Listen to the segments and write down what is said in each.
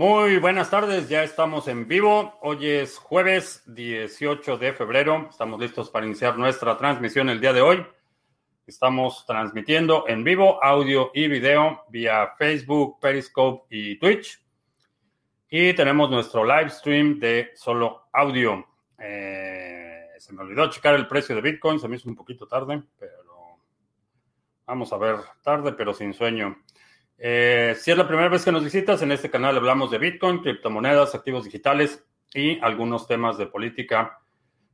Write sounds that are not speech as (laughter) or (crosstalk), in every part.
Muy buenas tardes, ya estamos en vivo. Hoy es jueves 18 de febrero. Estamos listos para iniciar nuestra transmisión el día de hoy. Estamos transmitiendo en vivo audio y video vía Facebook, Periscope y Twitch. Y tenemos nuestro live stream de solo audio. Eh, se me olvidó checar el precio de Bitcoin, se me hizo un poquito tarde, pero vamos a ver, tarde pero sin sueño. Eh, si es la primera vez que nos visitas, en este canal hablamos de Bitcoin, criptomonedas, activos digitales y algunos temas de política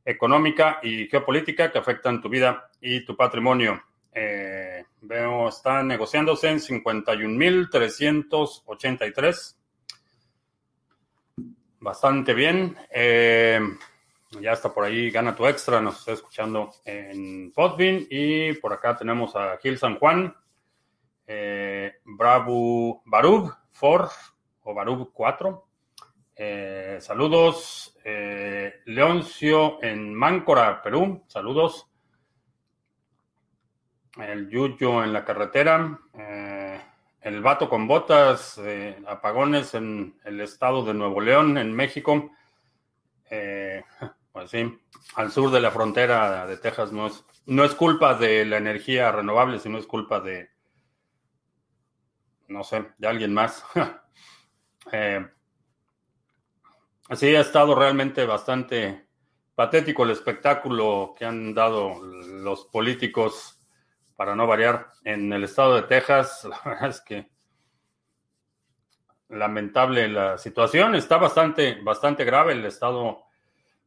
económica y geopolítica que afectan tu vida y tu patrimonio. Eh, veo, están negociándose en 51.383. Bastante bien. Eh, ya está por ahí, gana tu extra, nos está escuchando en Podbean. Y por acá tenemos a Gil San Juan, eh, Bravo Barub 4 o Barub 4. Eh, saludos, eh, Leoncio en Máncora, Perú. Saludos. El Yuyo en la carretera. Eh, el vato con botas, apagones en el estado de Nuevo León, en México. Pues sí, al sur de la frontera de Texas no es, no es culpa de la energía renovable, sino es culpa de, no sé, de alguien más. (laughs) eh, así ha estado realmente bastante patético el espectáculo que han dado los políticos, para no variar, en el estado de Texas. (laughs) La verdad es que lamentable la situación. Está bastante, bastante grave. El estado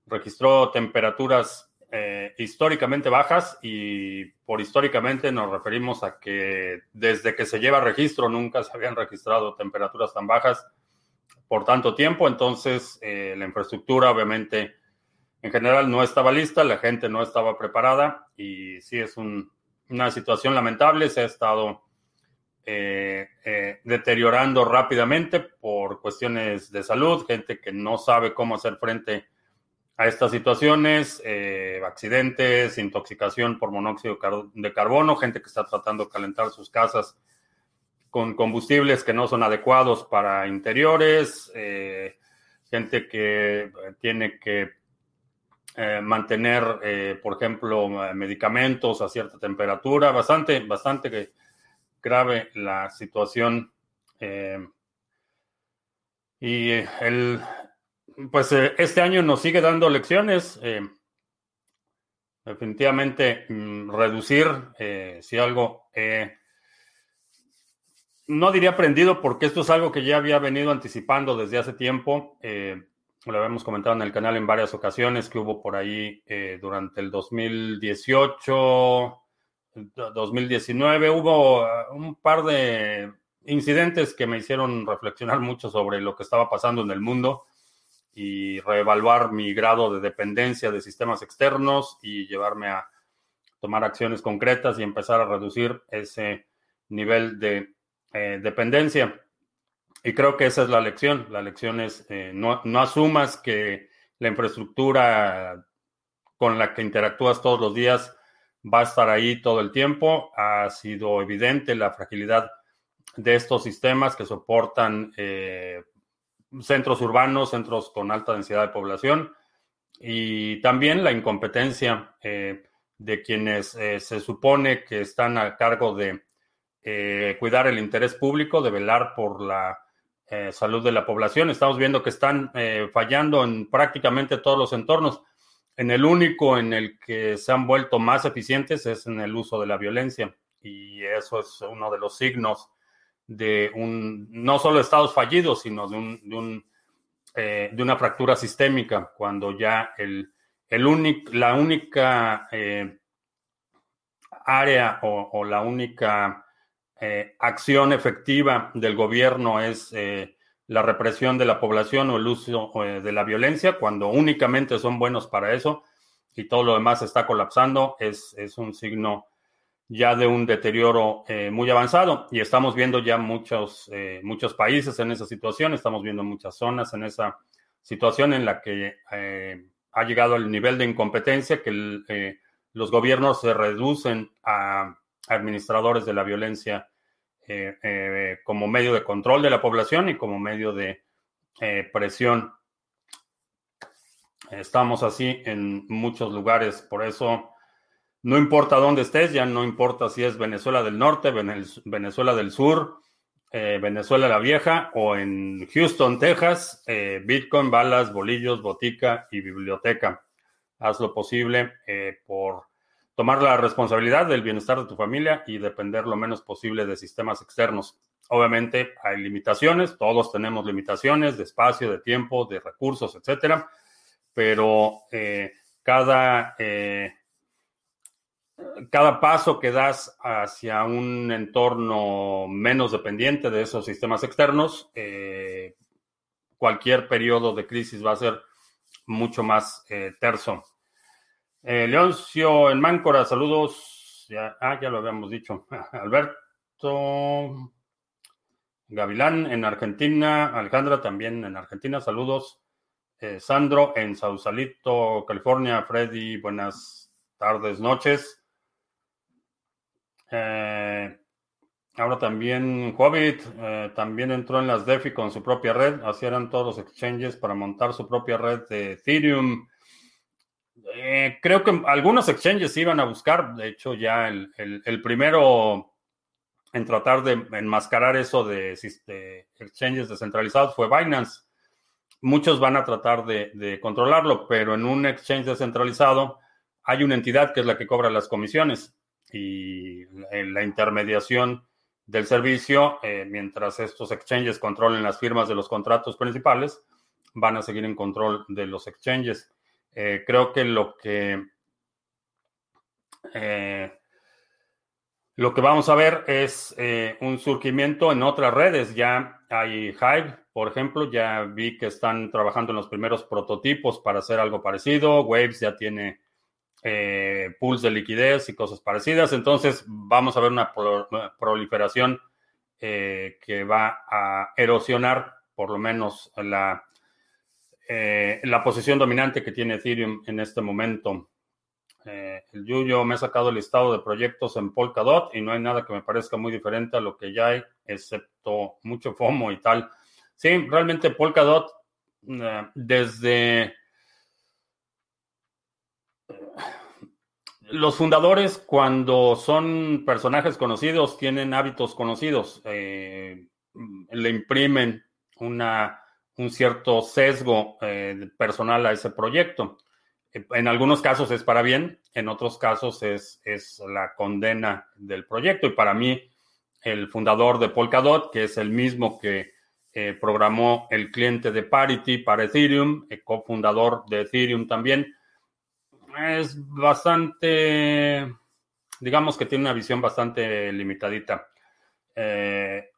registró temperaturas eh, históricamente bajas y por históricamente nos referimos a que desde que se lleva registro nunca se habían registrado temperaturas tan bajas por tanto tiempo, entonces eh, la infraestructura obviamente en general no estaba lista, la gente no estaba preparada y sí es un, una situación lamentable, se ha estado eh, deteriorando rápidamente por cuestiones de salud, gente que no sabe cómo hacer frente a estas situaciones, eh, accidentes, intoxicación por monóxido de carbono, gente que está tratando de calentar sus casas con combustibles que no son adecuados para interiores, eh, gente que tiene que eh, mantener, por ejemplo, medicamentos a cierta temperatura, bastante, bastante grave la situación. y el, pues eh, este año nos sigue dando lecciones. Eh, definitivamente mm, reducir, eh, si algo, no diría aprendido porque esto es algo que ya había venido anticipando desde hace tiempo. lo habíamos comentado en el canal en varias ocasiones que hubo por ahí durante el 2018, 2019, hubo un par de incidentes que me hicieron reflexionar mucho sobre lo que estaba pasando en el mundo y reevaluar mi grado de dependencia de sistemas externos y llevarme a tomar acciones concretas y empezar a reducir ese nivel de eh, dependencia. Y creo que esa es la lección. La lección es eh, no, no asumas que la infraestructura con la que interactúas todos los días va a estar ahí todo el tiempo. Ha sido evidente la fragilidad de estos sistemas que soportan eh, centros urbanos, centros con alta densidad de población y también la incompetencia eh, de quienes eh, se supone que están a cargo de eh, cuidar el interés público, de velar por la salud de la población. Estamos viendo que están fallando en prácticamente todos los entornos. En el único en el que se han vuelto más eficientes es en el uso de la violencia y eso es uno de los signos de un, no solo estados fallidos, sino de, un, de, un, eh, de una fractura sistémica, cuando ya el, el la única eh, área o, la única eh, acción efectiva del gobierno es la represión de la población o el uso de la violencia, cuando únicamente son buenos para eso y todo lo demás está colapsando, es, es un signo ya de un deterioro eh, muy avanzado y estamos viendo ya muchos, eh, muchos países en esa situación, estamos viendo muchas zonas en esa situación en la que eh, ha llegado el nivel de incompetencia que los gobiernos se reducen a administradores de la violencia como medio de control de la población y como medio de presión. Estamos así en muchos lugares, por eso no importa dónde estés, ya no importa si es Venezuela del Norte, Venezuela del Sur, eh, Venezuela la Vieja o en Houston, Texas, eh, Bitcoin, balas, bolillos, botica y biblioteca. Haz lo posible eh, por tomar la responsabilidad del bienestar de tu familia y depender lo menos posible de sistemas externos. Obviamente hay limitaciones, todos tenemos limitaciones de espacio, de tiempo, de recursos, etcétera pero cada, cada paso que das hacia un entorno menos dependiente de esos sistemas externos, eh, cualquier periodo de crisis va a ser mucho más terso. Leoncio en Máncora, saludos. Ya, ah, ya lo habíamos dicho. (laughs) Alberto Gavilán en Argentina, Alejandra también en Argentina, saludos. Eh, Sandro en Sausalito, California. Freddy, buenas tardes, noches. Eh, ahora también Hobbit eh, también entró en las DeFi con su propia red. Así eran todos los exchanges para montar su propia red de Ethereum. creo que algunos exchanges iban a buscar, de hecho ya el, primero en tratar de enmascarar eso de, de exchanges descentralizados fue Binance muchos van a tratar de, controlarlo, pero en un exchange descentralizado hay una entidad que es la que cobra las comisiones y la intermediación del servicio, eh, mientras estos exchanges controlen las firmas de los contratos principales, van a seguir en control de los exchanges. Eh, creo que lo que eh, lo que vamos a ver es un surgimiento en otras redes. Ya hay Hive, por ejemplo, ya vi que están trabajando en los primeros prototipos para hacer algo parecido. Waves ya tiene eh, pools de liquidez y cosas parecidas. Entonces, vamos a ver una proliferación eh, que va a erosionar por lo menos la, eh, la posición dominante que tiene Ethereum en este momento. el Yuyo me ha sacado el listado de proyectos en Polkadot y no hay nada que me parezca muy diferente a lo que ya hay, excepto mucho FOMO y tal. Sí, realmente Polkadot, eh, desde los fundadores, cuando son personajes conocidos, tienen hábitos conocidos, eh, le imprimen una, un cierto sesgo eh, personal a ese proyecto. En algunos casos es para bien, en otros casos es, es la condena del proyecto. Y para mí, el fundador de Polkadot, que es el mismo que eh, programó el cliente de Parity para Ethereum, cofundador de Ethereum también. Es bastante, digamos que tiene una visión bastante limitadita. Eh,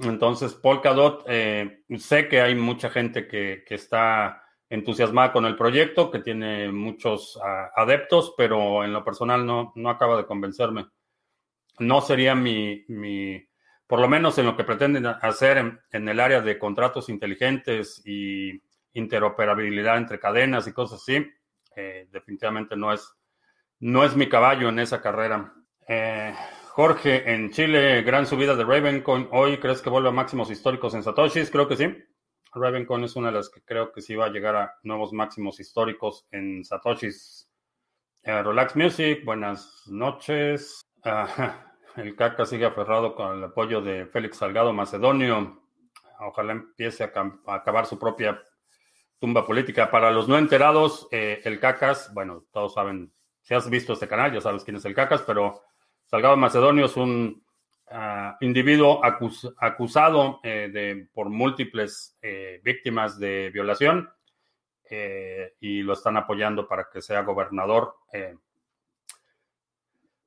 entonces, Polkadot, sé que hay mucha gente que, está entusiasmada con el proyecto, que tiene muchos adeptos, pero en lo personal no, no acaba de convencerme. No sería mi, mi por lo menos en lo que pretenden hacer en, el área de contratos inteligentes y interoperabilidad entre cadenas y cosas así, eh, definitivamente no es, no es mi caballo en esa carrera. Eh, Jorge, en Chile, gran subida de Ravencoin. Hoy, ¿crees que vuelve a máximos históricos en Satoshis? Creo que sí. Ravencoin es una de las que creo que sí va a llegar a nuevos máximos históricos en Satoshis. Eh, Relax Music, buenas noches. El CACA sigue aferrado con el apoyo de Félix Salgado Macedonio. Ojalá empiece a, acabar su propia tumba política. Para los no enterados, eh, el CACAS, bueno, todos saben, si has visto este canal, ya sabes quién es el CACAS, pero Salgado Macedonio es un ah, individuo acusado eh, de, por múltiples eh, víctimas de violación y lo están apoyando para que sea gobernador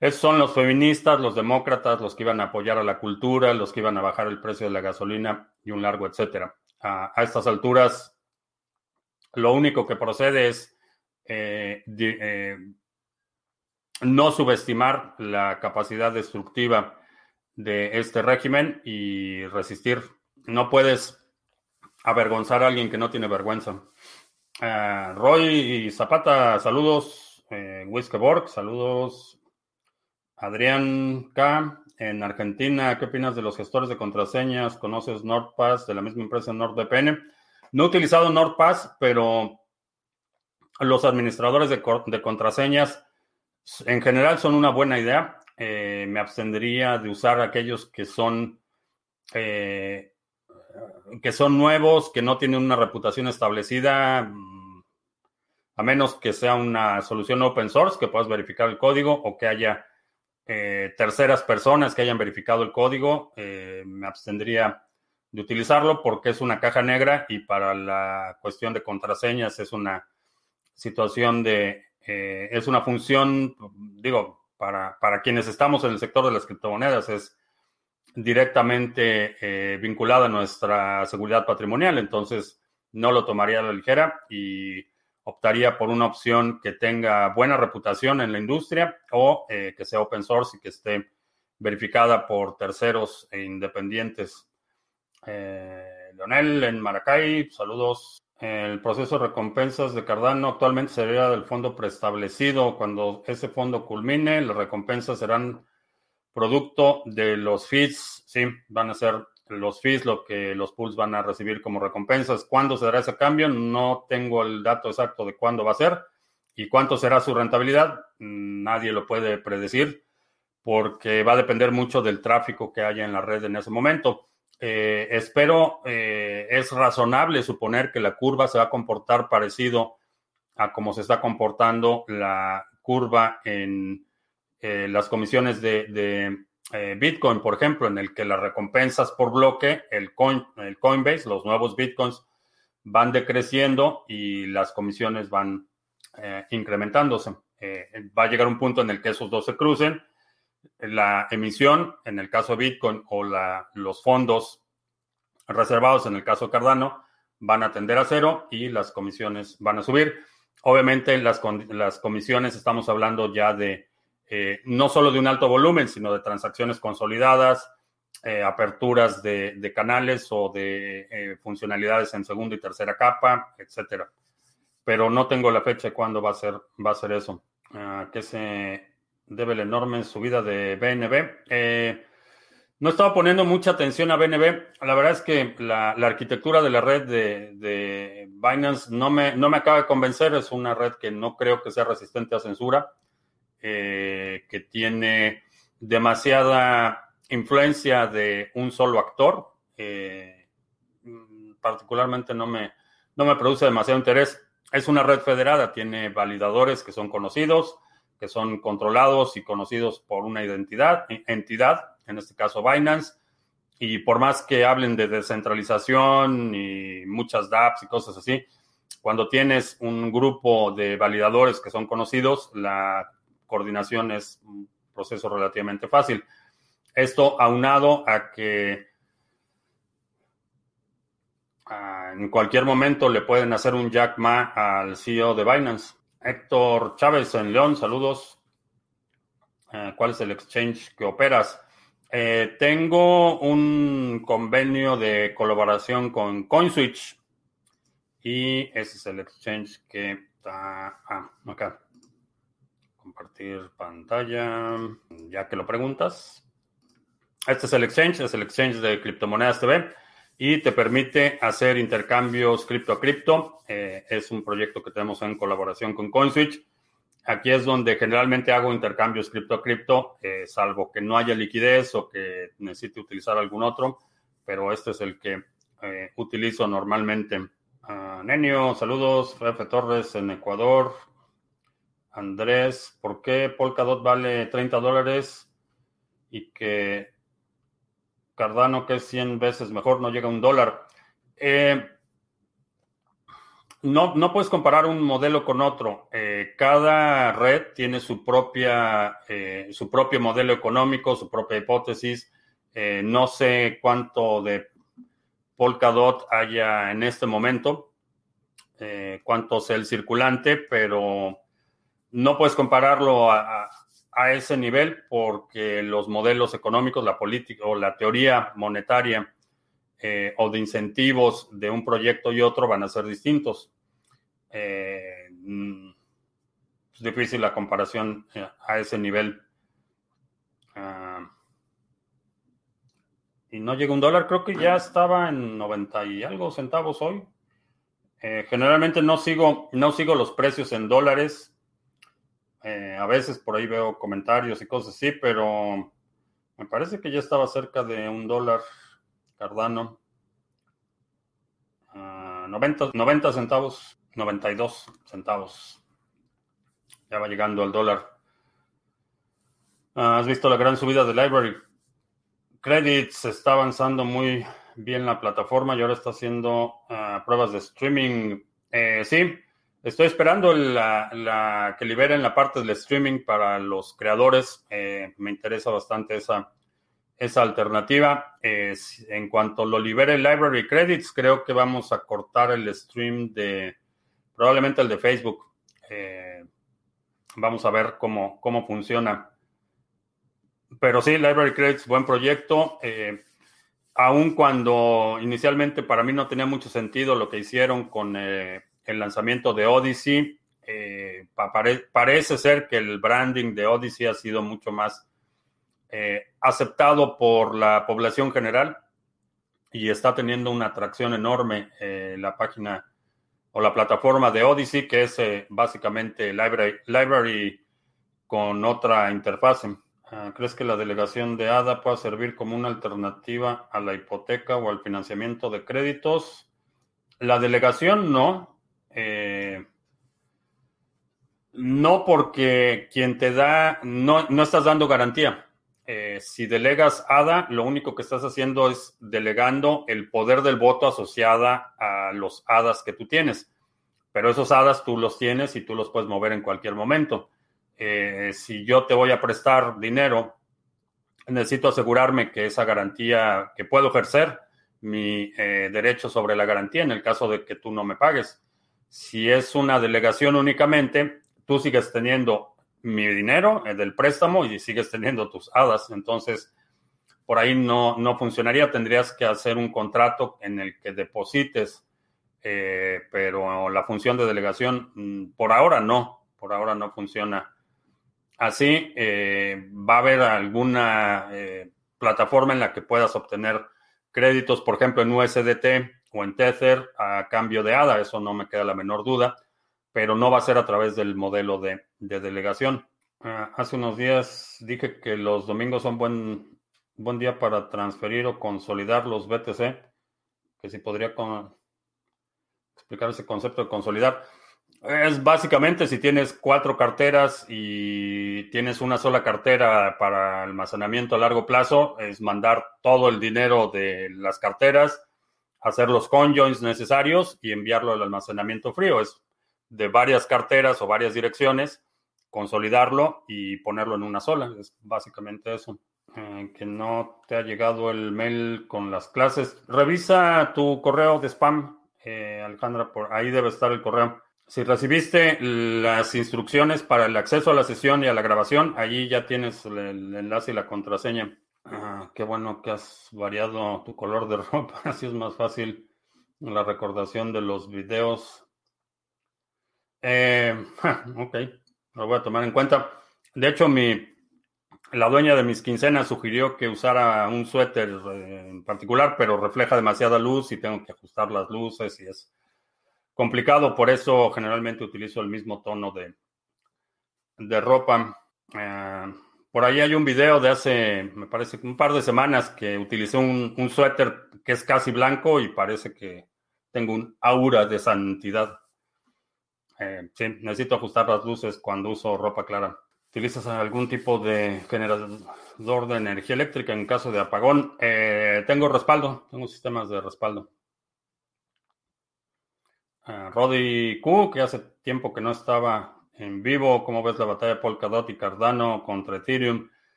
esos son los feministas, los demócratas, los que iban a apoyar a la cultura, los que iban a bajar el precio de la gasolina y un largo etcétera. A, estas alturas, lo único que procede es eh, eh, no subestimar la capacidad destructiva de este régimen y resistir. No puedes avergonzar a alguien que no tiene vergüenza. Uh, Roy Zapata, saludos. Eh, Wiskeborg, saludos. Adrián K. en Argentina, ¿qué opinas de los gestores de contraseñas? ¿Conoces NordPass de la misma empresa NordVPN? No he utilizado NordPass, pero los administradores de, contraseñas en general son una buena idea. Eh, me abstendría de usar aquellos que son eh, que son nuevos, que no tienen una reputación establecida, mm, a menos que sea una solución open source, que puedas verificar el código o que haya eh, terceras personas que hayan verificado el código, me abstendría de utilizarlo porque es una caja negra y para la cuestión de contraseñas es una situación de, eh, es una función, digo, para, para quienes estamos en el sector de las criptomonedas, es directamente vinculada a nuestra seguridad patrimonial, entonces no lo tomaría a la ligera y optaría por una opción que tenga buena reputación en la industria o eh, que sea open source y que esté verificada por terceros e independientes. Eh, Leonel en Maracay, saludos. El proceso de recompensas de Cardano actualmente sería del fondo preestablecido. Cuando ese fondo culmine, las recompensas serán producto de los fees. Sí, van a ser los fees, lo que los pools van a recibir como recompensas. ¿Cuándo se dará ese cambio? No tengo el dato exacto de cuándo va a ser y cuánto será su rentabilidad. Nadie lo puede predecir porque va a depender mucho del tráfico que haya en la red en ese momento. Eh, espero, eh, es razonable suponer que la curva se va a comportar parecido a cómo se está comportando la curva en eh, las comisiones de eh, Bitcoin, por ejemplo, en el que las recompensas por bloque, el, coin, el Coinbase, los nuevos Bitcoins van decreciendo y las comisiones van incrementándose. Va a llegar un punto en el que esos dos se crucen. La emisión, en el caso Bitcoin, o los fondos reservados, en el caso Cardano, van a tender a cero y las comisiones van a subir. Obviamente, las, comisiones, estamos hablando ya de eh, no solo de un alto volumen, sino de transacciones consolidadas, eh, aperturas de, canales o de eh, funcionalidades en segunda y tercera capa, etcétera. Pero no tengo la fecha de cuándo va a ser, va a ser eso. ¿A qué se debe la enorme subida de BNB? no estaba poniendo mucha atención a BNB. La verdad es que la, arquitectura de la red de, Binance no me, no me acaba de convencer. Es una red que no creo que sea resistente a censura. Eh, que tiene demasiada influencia de un solo actor. Eh, particularmente no me, no me produce demasiado interés. Es una red federada, tiene validadores que son conocidos, que son controlados y conocidos por una identidad, entidad, en este caso Binance. Y por más que hablen de descentralización y muchas dApps y cosas así, cuando tienes un grupo de validadores que son conocidos, la coordinación es un proceso relativamente fácil. Esto aunado a que ah, en cualquier momento le pueden hacer un Jack Ma al CEO de Binance. Héctor Chávez en León, saludos. Eh, ¿Cuál es el exchange que operas? Eh, tengo un convenio de colaboración con CoinSwitch y ese es el exchange que está ah, acá. Compartir pantalla, ya que lo preguntas. Este es el exchange, es el exchange de criptomonedas TV y te permite hacer intercambios cripto a cripto. Eh, es un proyecto que tenemos en colaboración con CoinSwitch. Aquí es donde generalmente hago intercambios cripto a cripto, eh, salvo que no haya liquidez o que necesite utilizar algún otro, pero este es el que eh, utilizo normalmente. Uh, Nenio, saludos. F. Torres en Ecuador. Andrés, ¿por qué Polkadot vale 30 dólares y que Cardano, que es 100 veces mejor, no llega a un dólar? Eh, no, no puedes comparar un modelo con otro. Eh, cada red tiene su, propia, eh, su propio modelo económico, su propia hipótesis. no sé cuánto de Polkadot haya en este momento, cuánto sea el circulante, pero no puedes compararlo a, ese nivel porque los modelos económicos, la política o la teoría monetaria eh, o de incentivos de un proyecto y otro van a ser distintos. Eh, mm, es difícil la comparación eh, a ese nivel. Ah, y no llega un dólar. Creo que ya estaba en 90 y algo centavos hoy. Generalmente no sigo, no sigo los precios en dólares. Eh, a veces por ahí veo comentarios y cosas así, pero me parece que ya estaba cerca de un dólar Cardano. 90, ah, 90 centavos, 92 centavos. Ya va llegando al dólar. Ah, ¿Has visto la gran subida de Library? Credits está avanzando muy bien la plataforma y ahora está haciendo ah, pruebas de streaming. Eh, sí, estoy esperando la, que liberen la parte del streaming para los creadores. Eh, me interesa bastante esa, esa alternativa. en cuanto lo libere Library Credits, creo que vamos a cortar el stream de probablemente el de Facebook. Eh, vamos a ver cómo, cómo funciona. Pero sí, Library Credits, buen proyecto. Eh, aun cuando inicialmente para mí no tenía mucho sentido lo que hicieron con eh, el lanzamiento de Odyssey, eh, parece ser que el branding de Odyssey ha sido mucho más aceptado por la población general y está teniendo una atracción enorme la página o la plataforma de Odyssey, que es básicamente library, library con otra interfaz. Ah, ¿Crees que la delegación de ADA pueda servir como una alternativa a la hipoteca o al financiamiento de créditos? La delegación no. Eh, no porque quien te da, no, no estás dando garantía. Eh, si delegas ADA, lo único que estás haciendo es delegando el poder del voto asociada a los HADAs que tú tienes. Pero esos HADAs tú los tienes y tú los puedes mover en cualquier momento. Eh, si yo te voy a prestar dinero, necesito asegurarme que esa garantía, que puedo ejercer mi derecho sobre la garantía en el caso de que tú no me pagues. Si es una delegación únicamente, tú sigues teniendo mi dinero eh, del préstamo y sigues teniendo tus hadas. Entonces, por ahí no, no funcionaría. Tendrías que hacer un contrato en el que deposites, pero la función de delegación, mm, por ahora no, por ahora no funciona Así, eh, va a haber alguna eh, plataforma en la que puedas obtener créditos, por ejemplo, en USDT o en Tether a cambio de ADA, eso no me queda la menor duda, pero no va a ser a través del modelo de, delegación. Ah, hace unos días dije que los domingos son buen, buen día para transferir o consolidar los BTC, que si podría explicar ese concepto de consolidar. Es básicamente si tienes cuatro carteras y tienes una sola cartera para almacenamiento a largo plazo, es mandar todo el dinero de las carteras, hacer los conjoins necesarios y enviarlo al almacenamiento frío. Es de varias carteras o varias direcciones, consolidarlo y ponerlo en una sola. Es básicamente eso. Eh, que no te ha llegado el mail con las clases. Revisa tu correo de spam, eh, Alejandra, por ahí debe estar el correo. Si recibiste las instrucciones para el acceso a la sesión y a la grabación, allí ya tienes el, enlace y la contraseña. Qué bueno que has variado tu color de (laughs) ropa, así es más fácil la recordación de los videos. Eh, ok, lo voy a tomar en cuenta. De hecho, mi, la dueña de mis quincenas sugirió que usara un suéter eh, en particular, pero refleja demasiada luz y tengo que ajustar las luces y es complicado, por eso generalmente utilizo el mismo tono de, de ropa. Eh, por ahí hay un video de hace, me parece, un par de semanas que utilicé un, suéter que es casi blanco y parece que tengo un aura de santidad. Eh, sí, necesito ajustar las luces cuando uso ropa clara. ¿Utilizas algún tipo de generador de energía eléctrica en caso de apagón? Eh, tengo respaldo, tengo sistemas de respaldo. Roddy Q, que hace tiempo que no estaba en vivo. ¿Cómo ves la batalla de Polkadot y Cardano contra Ethereum?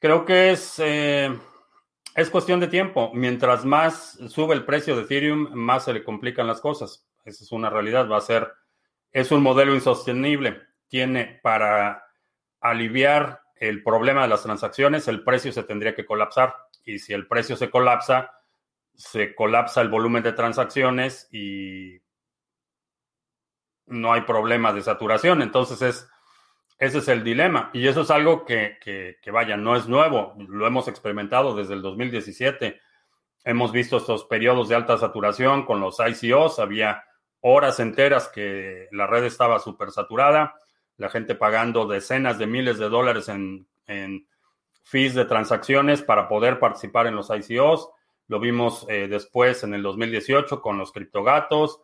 Creo que es, eh, es cuestión de tiempo. Mientras más sube el precio de Ethereum, más se le complican las cosas. Esa es una realidad. Va a ser, es un modelo insostenible. Tiene para aliviar el problema de las transacciones, el precio se tendría que colapsar. Y si el precio se colapsa, se colapsa el volumen de transacciones y no hay problema de saturación. Entonces es, ese es el dilema. Y eso es algo que, que, vaya, no es nuevo. Lo hemos experimentado desde el 2017. hemos visto estos periodos de alta saturación con los ICOs, había horas enteras que la red estaba súper saturada, la gente pagando decenas de miles de dólares en, en, fees de transacciones para poder participar en los ICOs. Lo vimos eh, después en el 2018 con los criptogatos.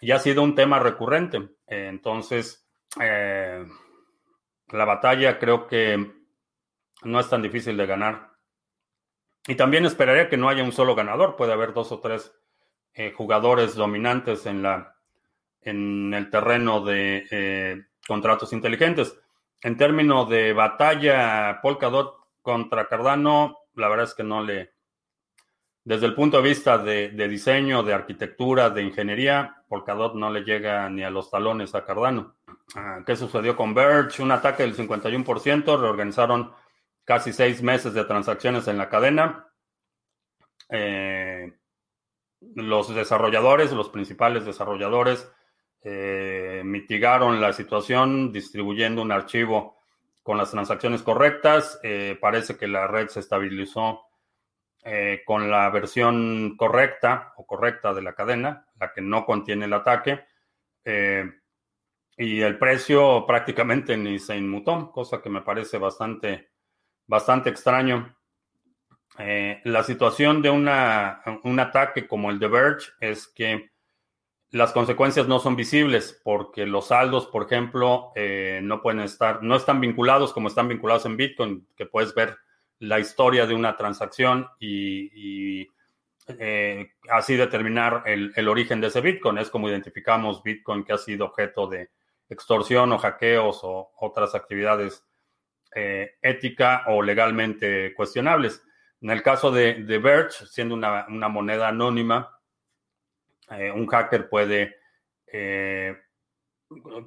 Y ha sido un tema recurrente. Entonces, eh, la batalla creo que no es tan difícil de ganar. Y también esperaría que no haya un solo ganador. Puede haber dos o tres eh, jugadores dominantes en, la, en el terreno de eh, contratos inteligentes. En términos de batalla Polkadot contra Cardano, la verdad es que no le... Desde el punto de vista de, diseño, de arquitectura, de ingeniería, Polkadot no le llega ni a los talones a Cardano. Ah, ¿Qué sucedió con Verge? Un ataque del 51%, reorganizaron casi seis meses de transacciones en la cadena. Eh, los desarrolladores, los principales desarrolladores, eh, mitigaron la situación distribuyendo un archivo con las transacciones correctas. Eh, parece que la red se estabilizó con la versión correcta o correcta de la cadena, la que no contiene el ataque y el precio prácticamente ni se inmutó, cosa que me parece bastante, bastante extraño. Eh, la situación de una, un ataque como el de Verge es que las consecuencias no son visibles porque los saldos, por ejemplo, eh, no pueden estar, no están vinculados como están vinculados en Bitcoin, que puedes ver la historia de una transacción y, eh, así determinar el, el, origen de ese Bitcoin. Es como identificamos Bitcoin que ha sido objeto de, extorsión o hackeos o otras actividades eh, ética o legalmente cuestionables. En el caso de, de Verge, siendo una, moneda anónima, eh, un hacker puede,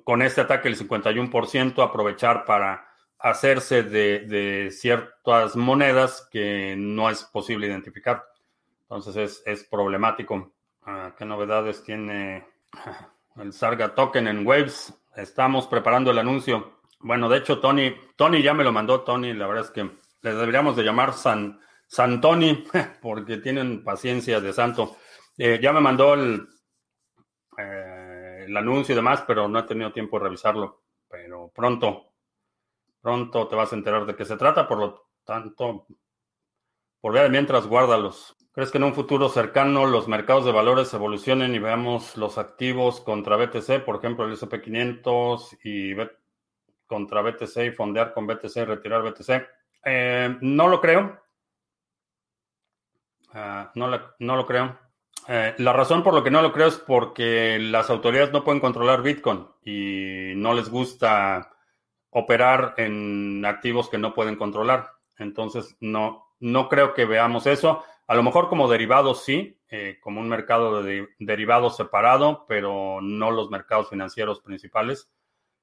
con este ataque del 51%, aprovechar para hacerse de, ciertas monedas que no es posible identificar. Entonces es, problemático. Ah, ¿Qué novedades tiene (laughs) el Sarga Token en Waves? Estamos preparando el anuncio. Bueno, de hecho, Tony, Tony ya me lo mandó, Tony. La verdad es que le deberíamos de llamar San, San Tony, (laughs) porque tienen paciencia de santo. Eh, ya me mandó el, eh, el anuncio y demás, pero no he tenido tiempo de revisarlo. Pero pronto, pronto te vas a enterar de qué se trata. Por lo tanto, por ver mientras, guárdalos. ¿Crees que en un futuro cercano los mercados de valores evolucionen y veamos los activos contra BTC, por ejemplo, el SP500 y contra BTC y fondear con BTC y retirar BTC? Eh, no lo creo. Ah, no, no, lo creo. Eh, la razón por lo que no lo creo es porque las autoridades no pueden controlar Bitcoin y no les gusta operar en activos que no pueden controlar. Entonces, no, no creo que veamos eso. A lo mejor como derivados sí, eh, como un mercado de derivados separado, pero no los mercados financieros principales.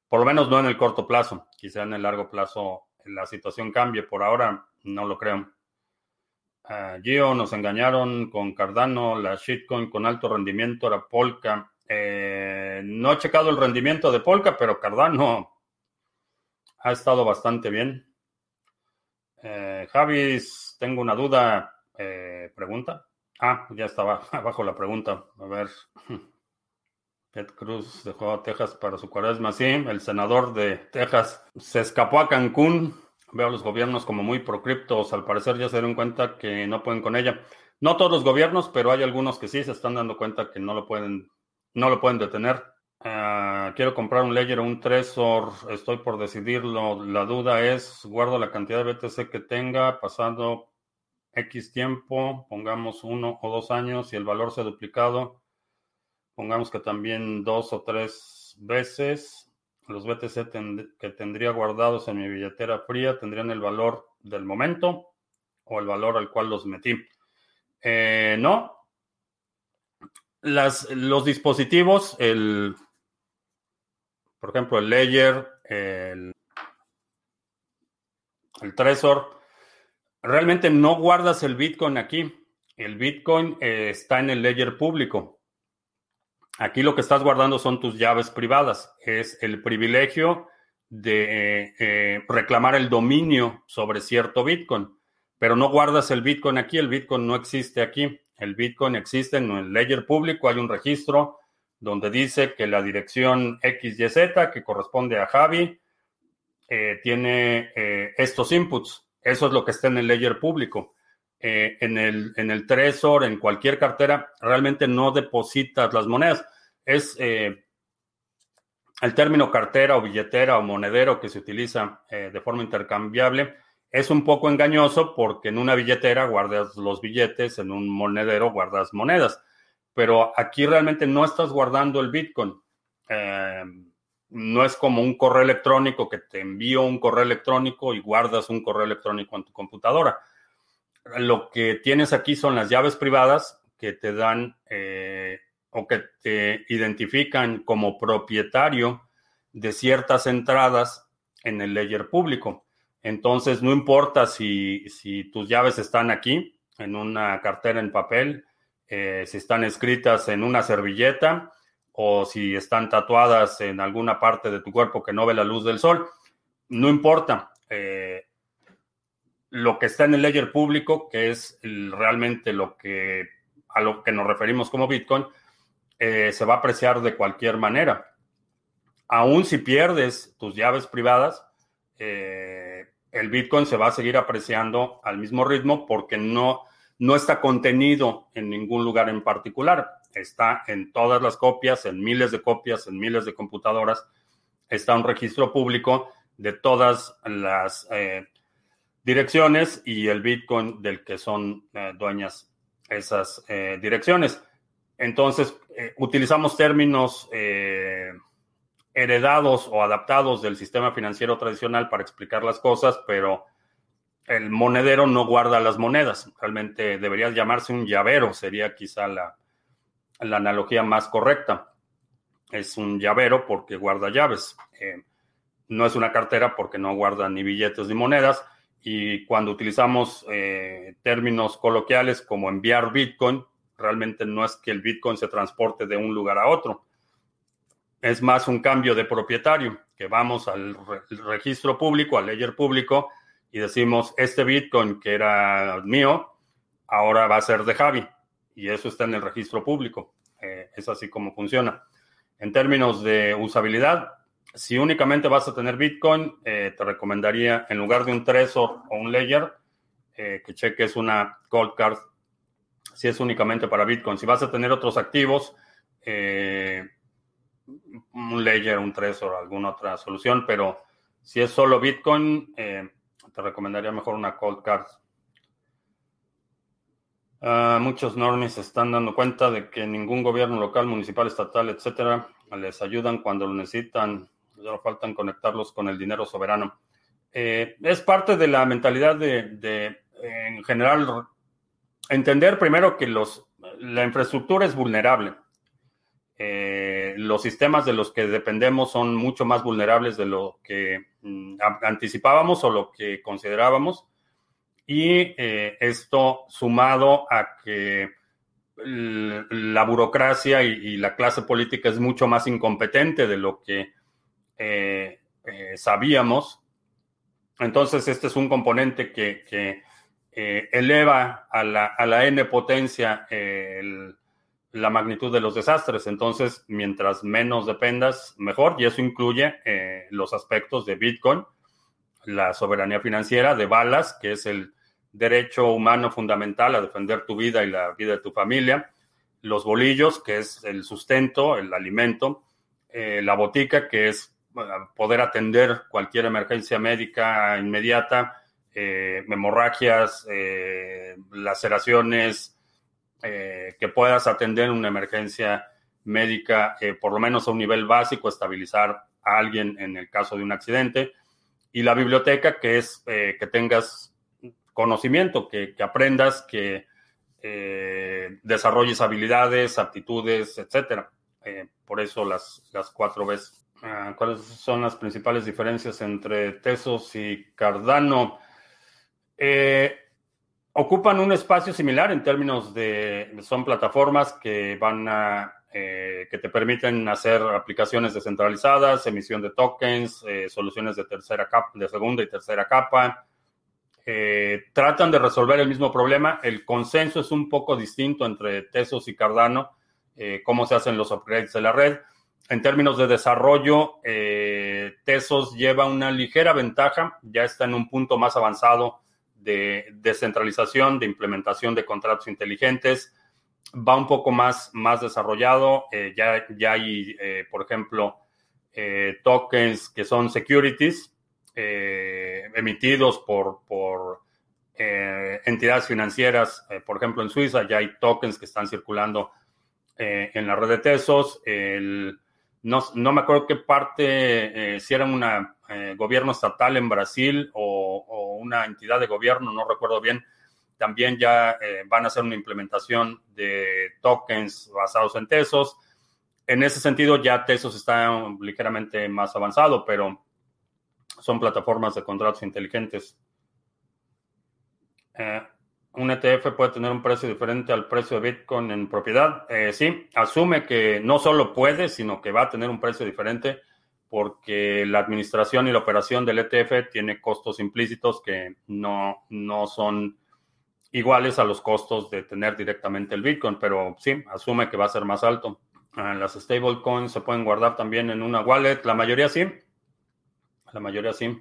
Por lo menos no en el corto plazo. Quizá en el largo plazo la situación cambie. Por ahora no lo creo. Uh, Gio nos engañaron con Cardano, la shitcoin con alto rendimiento era Polka. Eh, no he checado el rendimiento de Polka, pero Cardano ha estado bastante bien. Eh, Javis, tengo una duda. Eh, pregunta. Ah, ya estaba (laughs) abajo la pregunta. A ver. (laughs) Ted Cruz dejó a Texas para su cuaresma. Sí, el senador de Texas se escapó a Cancún. Veo a los gobiernos como muy procriptos. Al parecer ya se dieron cuenta que no pueden con ella. No todos los gobiernos, pero hay algunos que sí se están dando cuenta que no lo pueden, no lo pueden detener. Uh, quiero comprar un Ledger o un Trezor. Estoy por decidirlo. La duda es, guardo la cantidad de BTC que tenga pasando X tiempo, pongamos uno o dos años y el valor se ha duplicado, pongamos que también dos o tres veces, los BTC que tendría guardados en mi billetera fría tendrían el valor del momento o el valor al cual los metí. Eh, no. Los dispositivos, el, por ejemplo, el Ledger, el, el Trezor, realmente no guardas el Bitcoin aquí. El Bitcoin eh, está en el ledger público. Aquí lo que estás guardando son tus llaves privadas. Es el privilegio de eh, eh, reclamar el dominio sobre cierto Bitcoin. pero no guardas el Bitcoin aquí, el Bitcoin no existe aquí. El Bitcoin existe en el ledger público, hay un registro donde dice que la dirección XYZ, que corresponde a Javi, eh, tiene eh, estos inputs. Eso es lo que está en el ledger público. Eh, en, el, en el Trezor, en cualquier cartera, realmente no depositas las monedas. Es el término cartera o billetera o monedero que se utiliza de forma intercambiable. Es un poco engañoso porque en una billetera guardas los billetes, en un monedero guardas monedas pero aquí realmente no estás guardando el Bitcoin. Eh, no es como un correo electrónico que te envío un correo electrónico y guardas un correo electrónico en tu computadora. Lo que tienes aquí son las llaves privadas que te dan eh, o que te identifican como propietario de ciertas entradas en el ledger público. Entonces, no importa si, si tus llaves están aquí, en una cartera en papel, eh, si están escritas en una servilleta o si están tatuadas en alguna parte de tu cuerpo que no ve la luz del sol. No importa. Eh, lo que está en el ledger público, que es realmente lo que a lo que nos referimos como Bitcoin, eh, se va a apreciar de cualquier manera. Aún si pierdes tus llaves privadas, el Bitcoin se va a seguir apreciando al mismo ritmo porque no, no está contenido en ningún lugar en particular. Está en todas las copias, en miles de copias, en miles de computadoras. Está un registro público de todas las eh, direcciones y el Bitcoin del que son eh, dueñas esas eh, direcciones. Entonces, utilizamos términos heredados o adaptados del sistema financiero tradicional para explicar las cosas, pero el monedero no guarda las monedas. Realmente debería llamarse un llavero, sería quizá la, analogía más correcta. Es un llavero porque guarda llaves. Eh, no es una cartera porque no guarda ni billetes ni monedas. Y cuando utilizamos eh, términos coloquiales como enviar Bitcoin, realmente no es que el Bitcoin se transporte de un lugar a otro. Es más un cambio de propietario, que vamos al registro público, al ledger público, y decimos, este Bitcoin que era mío, ahora va a ser de Javi. Y eso está en el registro público. Eh, es así como funciona. En términos de usabilidad, si únicamente vas a tener Bitcoin, eh, te recomendaría, en lugar de un Trezor o un Ledger, eh, que cheques una Cold Card si es únicamente para Bitcoin. Si vas a tener otros activos, un Ledger, un Trezor, alguna otra solución, pero si es solo Bitcoin, te recomendaría mejor una cold card. Ah, muchos normies están dando cuenta de que ningún gobierno local, municipal, estatal, etcétera, les ayudan cuando lo necesitan. Solo faltan conectarlos con el dinero soberano. Eh, es parte de la mentalidad de, en general, entender primero que los, la infraestructura es vulnerable. Eh, los sistemas de los que dependemos son mucho más vulnerables de lo que mm, anticipábamos o lo que considerábamos. Y eh, esto sumado a que la burocracia y, la clase política es mucho más incompetente de lo que eh, sabíamos. Entonces, este es un componente que, eleva a la, a la n potencia el la magnitud de los desastres. Entonces, mientras menos dependas, mejor. Y eso incluye eh, los aspectos de Bitcoin, la soberanía financiera, de balas, que es el derecho humano fundamental a defender tu vida y la vida de tu familia, los bolillos, que es el sustento, el alimento, eh, la botica, que es poder atender cualquier emergencia médica inmediata, eh, hemorragias, laceraciones, eh, que puedas atender una emergencia médica, eh, por lo menos a un nivel básico, estabilizar a alguien en el caso de un accidente. Y la biblioteca, que es eh, que tengas conocimiento, que, aprendas, que desarrolles habilidades, aptitudes, etcétera. por eso las, las cuatro veces. Ah, ¿Cuáles son las principales diferencias entre Tesos y Cardano? Eh, ocupan un espacio similar en términos de, son plataformas que van a, eh, que te permiten hacer aplicaciones descentralizadas, emisión de tokens, eh, soluciones de tercera capa, de segunda y tercera capa, eh, tratan de resolver el mismo problema. El consenso es un poco distinto entre Tesos y Cardano, cómo se hacen los upgrades de la red. En términos de desarrollo, Tesos lleva una ligera ventaja, ya está en un punto más avanzado de descentralización, de implementación de contratos inteligentes, va un poco más, más desarrollado, ya, ya hay, por ejemplo, tokens que son securities, eh, emitidos por, por eh, entidades financieras. Eh, por ejemplo, en Suiza ya hay tokens que están circulando en la red de Tesos. No, no, me acuerdo qué parte, si era un gobierno estatal en Brasil o, o, una entidad de gobierno, no recuerdo bien. También ya van a hacer una implementación de tokens basados en Tesos. En ese sentido, ya Tesos está ligeramente más avanzado, pero son plataformas de contratos inteligentes. Un ETF puede tener un precio diferente al precio de Bitcoin en propiedad. Eh, sí, asume que no solo puede, sino que va a tener un precio diferente porque la administración y la operación del ETF tiene costos implícitos que no, no son iguales a los costos de tener directamente el Bitcoin, pero sí, asume que va a ser más alto. Ah, las stablecoins se pueden guardar también en una wallet, la mayoría sí, la mayoría sí.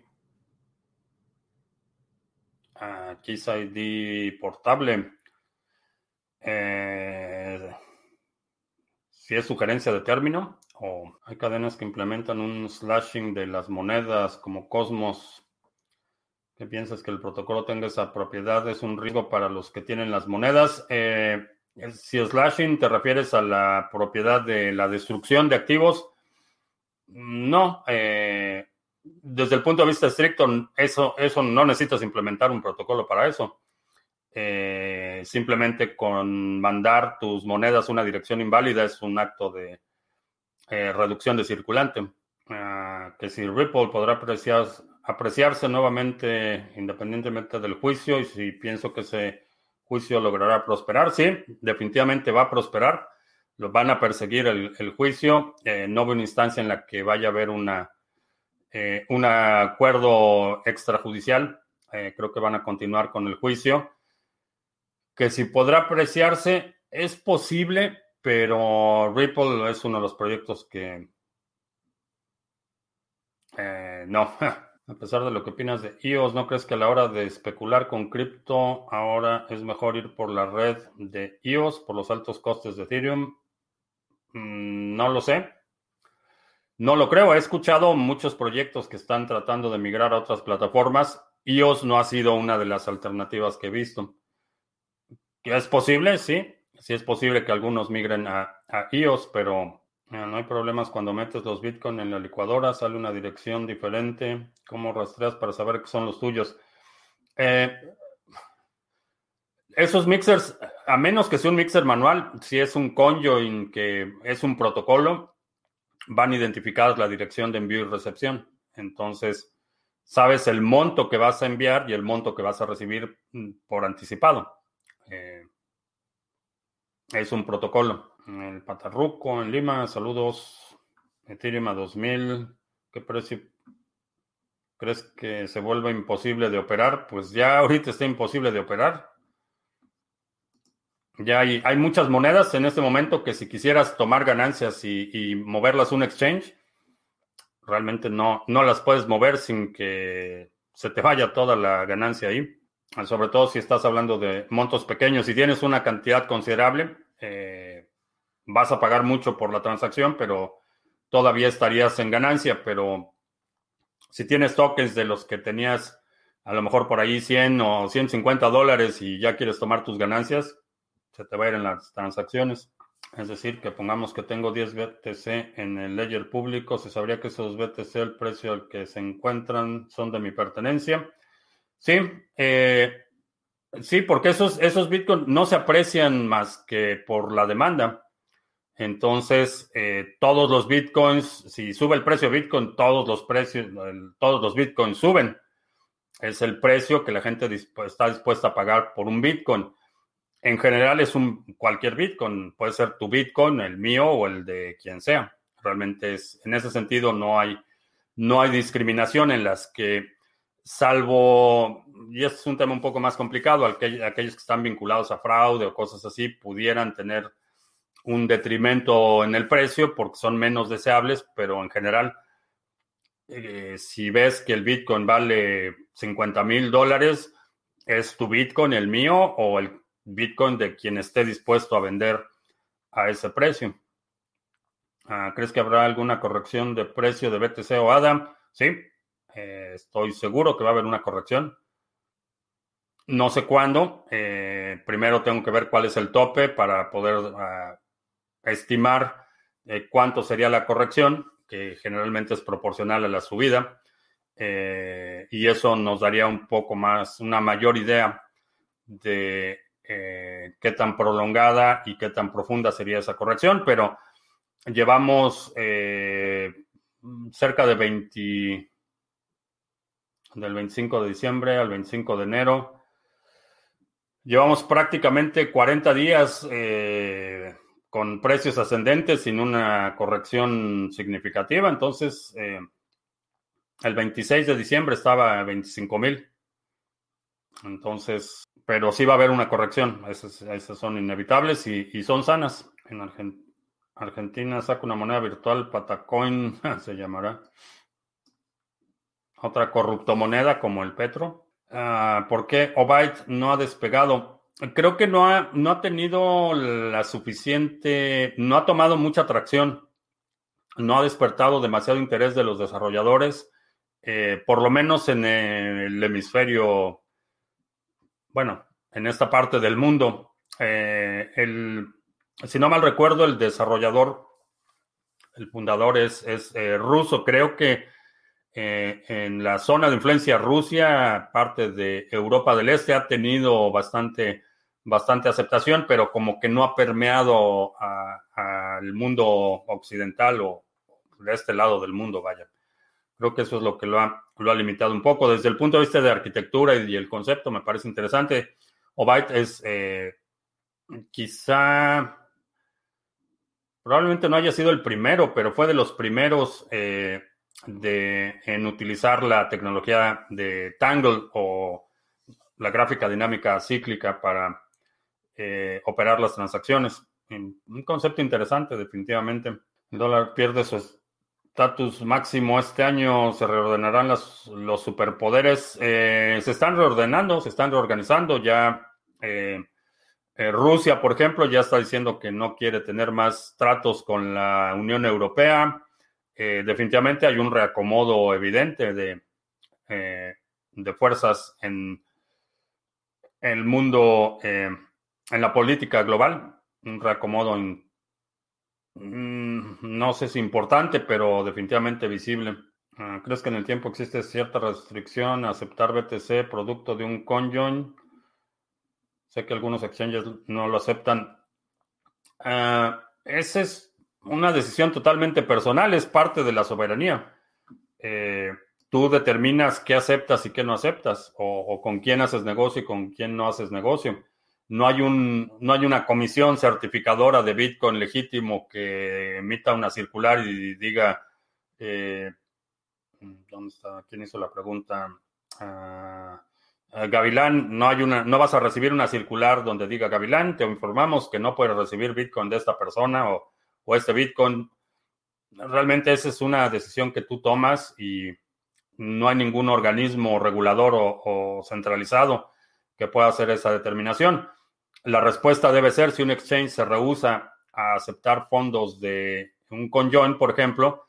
Aquí es ID portable. Eh, si es sugerencia de término o hay cadenas que implementan un slashing de las monedas como Cosmos. ¿Qué piensas que el protocolo tenga esa propiedad? ¿Es un riesgo para los que tienen las monedas? Eh, si slashing te refieres a la propiedad de la destrucción de activos, no. Eh, desde el punto de vista estricto, eso, eso no necesitas implementar un protocolo para eso. Eh, simplemente con mandar tus monedas a una dirección inválida es un acto de eh, reducción de circulante. Ah, que si Ripple podrá apreciar, apreciarse nuevamente independientemente del juicio y si pienso que ese juicio logrará prosperar, sí, definitivamente va a prosperar. Lo van a perseguir el, juicio. Eh, no veo una instancia en la que vaya a haber una eh, un acuerdo extrajudicial. Eh, creo que van a continuar con el juicio. Que si podrá apreciarse, es posible, pero Ripple es uno de los proyectos que eh, no. (laughs) A pesar de lo que opinas de EOS, ¿no crees que a la hora de especular con cripto ahora es mejor ir por la red de EOS por los altos costes de Ethereum? Mm, no lo sé. No lo creo. He escuchado muchos proyectos que están tratando de migrar a otras plataformas. iOS no ha sido una de las alternativas que he visto. ¿Es posible? Sí. Sí es posible que algunos migren a, iOS, pero eh, no hay problemas cuando metes los Bitcoin en la licuadora. Sale una dirección diferente. ¿Cómo rastreas para saber que son los tuyos? Eh, esos mixers, a menos que sea un mixer manual, si es un conjoin que es un protocolo, van identificadas la dirección de envío y recepción. Entonces, sabes el monto que vas a enviar y el monto que vas a recibir mm, por anticipado. Eh, es un protocolo. El Patarruco en Lima, saludos. Ethereum a 2000. ¿Qué precio crees que se vuelva imposible de operar? Pues ya ahorita está imposible de operar. Ya hay, hay, muchas monedas en este momento que si quisieras tomar ganancias y, moverlas a un exchange, realmente no, no las puedes mover sin que se te vaya toda la ganancia ahí. Sobre todo si estás hablando de montos pequeños. Si tienes una cantidad considerable, eh, vas a pagar mucho por la transacción, pero todavía estarías en ganancia. Pero si tienes tokens de los que tenías a lo mejor por ahí 100 o 150 dólares y ya quieres tomar tus ganancias, se te va a ir en las transacciones. Es decir, que pongamos que tengo 10 BTC en el ledger público, se sabría que esos BTC, el precio al que se encuentran, son de mi pertenencia. Sí, eh, sí, porque esos, esos Bitcoin no se aprecian más que por la demanda. Entonces, eh, todos los Bitcoins, si sube el precio de Bitcoin, todos los precios, todos los Bitcoins suben. Es el precio que la gente está dispuesta a pagar por un Bitcoin en general es un cualquier Bitcoin, puede ser tu Bitcoin, el mío o el de quien sea. Realmente es, en ese sentido no hay, no hay discriminación en las que salvo, y es un tema un poco más complicado, aquellos que están vinculados a fraude o cosas así pudieran tener un detrimento en el precio porque son menos deseables, pero en general, eh, si ves que el Bitcoin vale 50 mil dólares, ¿es tu Bitcoin el mío o el Bitcoin de quien esté dispuesto a vender a ese precio? Ah, ¿Crees que habrá alguna corrección de precio de BTC o ADA? Sí, eh, estoy seguro que va a haber una corrección. No sé cuándo. Eh, primero tengo que ver cuál es el tope para poder ah, estimar eh, cuánto sería la corrección, que generalmente es proporcional a la subida. y eso nos daría un poco más, una mayor idea de qué tan prolongada y qué tan profunda sería esa corrección. Pero llevamos cerca de 20 del 25 de diciembre al 25 de enero. Llevamos prácticamente 40 días eh, con precios ascendentes sin una corrección significativa. Entonces, eh, el 26 de diciembre estaba a 25 mil. Entonces, pero sí va a haber una corrección. Esas, son inevitables y, son sanas. En Argentina saca una moneda virtual, Patacoin (laughs) se llamará otra corruptomoneda como el Petro. Ah, ¿Por qué Obyte no ha despegado? Creo que no ha, no ha tenido la suficiente, no ha tomado mucha atracción, no ha despertado demasiado interés de los desarrolladores, eh, por lo menos en el hemisferio, bueno, en esta parte del mundo. Eh, el, si no mal recuerdo, el desarrollador, el fundador es, es eh, ruso, creo que eh, en la zona de influencia Rusia, parte de Europa del Este, ha tenido bastante, bastante aceptación, pero como que no ha permeado al mundo occidental o de este lado del mundo, vaya. Creo que eso es lo que lo ha, limitado un poco. Desde el punto de vista de arquitectura y, el concepto, me parece interesante. Obyte es eh, quizá, probablemente no haya sido el primero, pero fue de los primeros eh, de, en utilizar la tecnología de Tangle o la gráfica dinámica cíclica para eh, operar las transacciones. Un concepto interesante, definitivamente. El dólar pierde su estatus máximo este año, se reordenarán los superpoderes. Eh, se están reordenando, se están reorganizando. Ya eh, Rusia, por ejemplo, ya está diciendo que no quiere tener más tratos con la Unión Europea. Eh, definitivamente hay un reacomodo evidente de, eh, de fuerzas en el mundo, eh, en la política global, un reacomodo mm, no sé si importante, pero definitivamente visible. Ah, ¿Crees que en el tiempo existe cierta restricción a aceptar BTC producto de un conjoin? Sé que algunos exchanges no lo aceptan. Ah, ese es una decisión totalmente personal, es parte de la soberanía. Eh, tú determinas qué aceptas y qué no aceptas, o, con quién haces negocio y con quién no haces negocio. No hay, un, no hay una comisión certificadora de Bitcoin legítimo que emita una circular y diga, eh, ¿dónde está? ¿Quién hizo la pregunta? Ah, Gavilán, no hay una, no vas a recibir una circular donde diga Gavilán, te informamos que no puedes recibir Bitcoin de esta persona o o este Bitcoin. Realmente esa es una decisión que tú tomas y no hay ningún organismo regulador o, centralizado que pueda hacer esa determinación. La respuesta debe ser si un exchange se rehúsa a aceptar fondos de un conjoin, por ejemplo,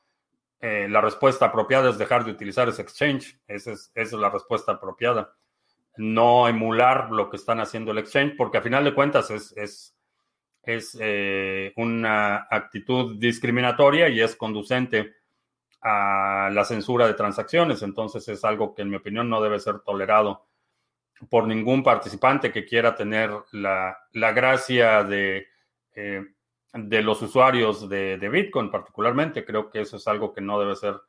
eh, la respuesta apropiada es dejar de utilizar ese exchange. Esa es, la respuesta apropiada. No emular lo que están haciendo el exchange, porque a final de cuentas es, es es eh, una actitud discriminatoria y es conducente a la censura de transacciones. Entonces es algo que en mi opinión no debe ser tolerado por ningún participante que quiera tener la, gracia de, eh, de los usuarios de, Bitcoin particularmente. Creo que eso es algo que no debe ser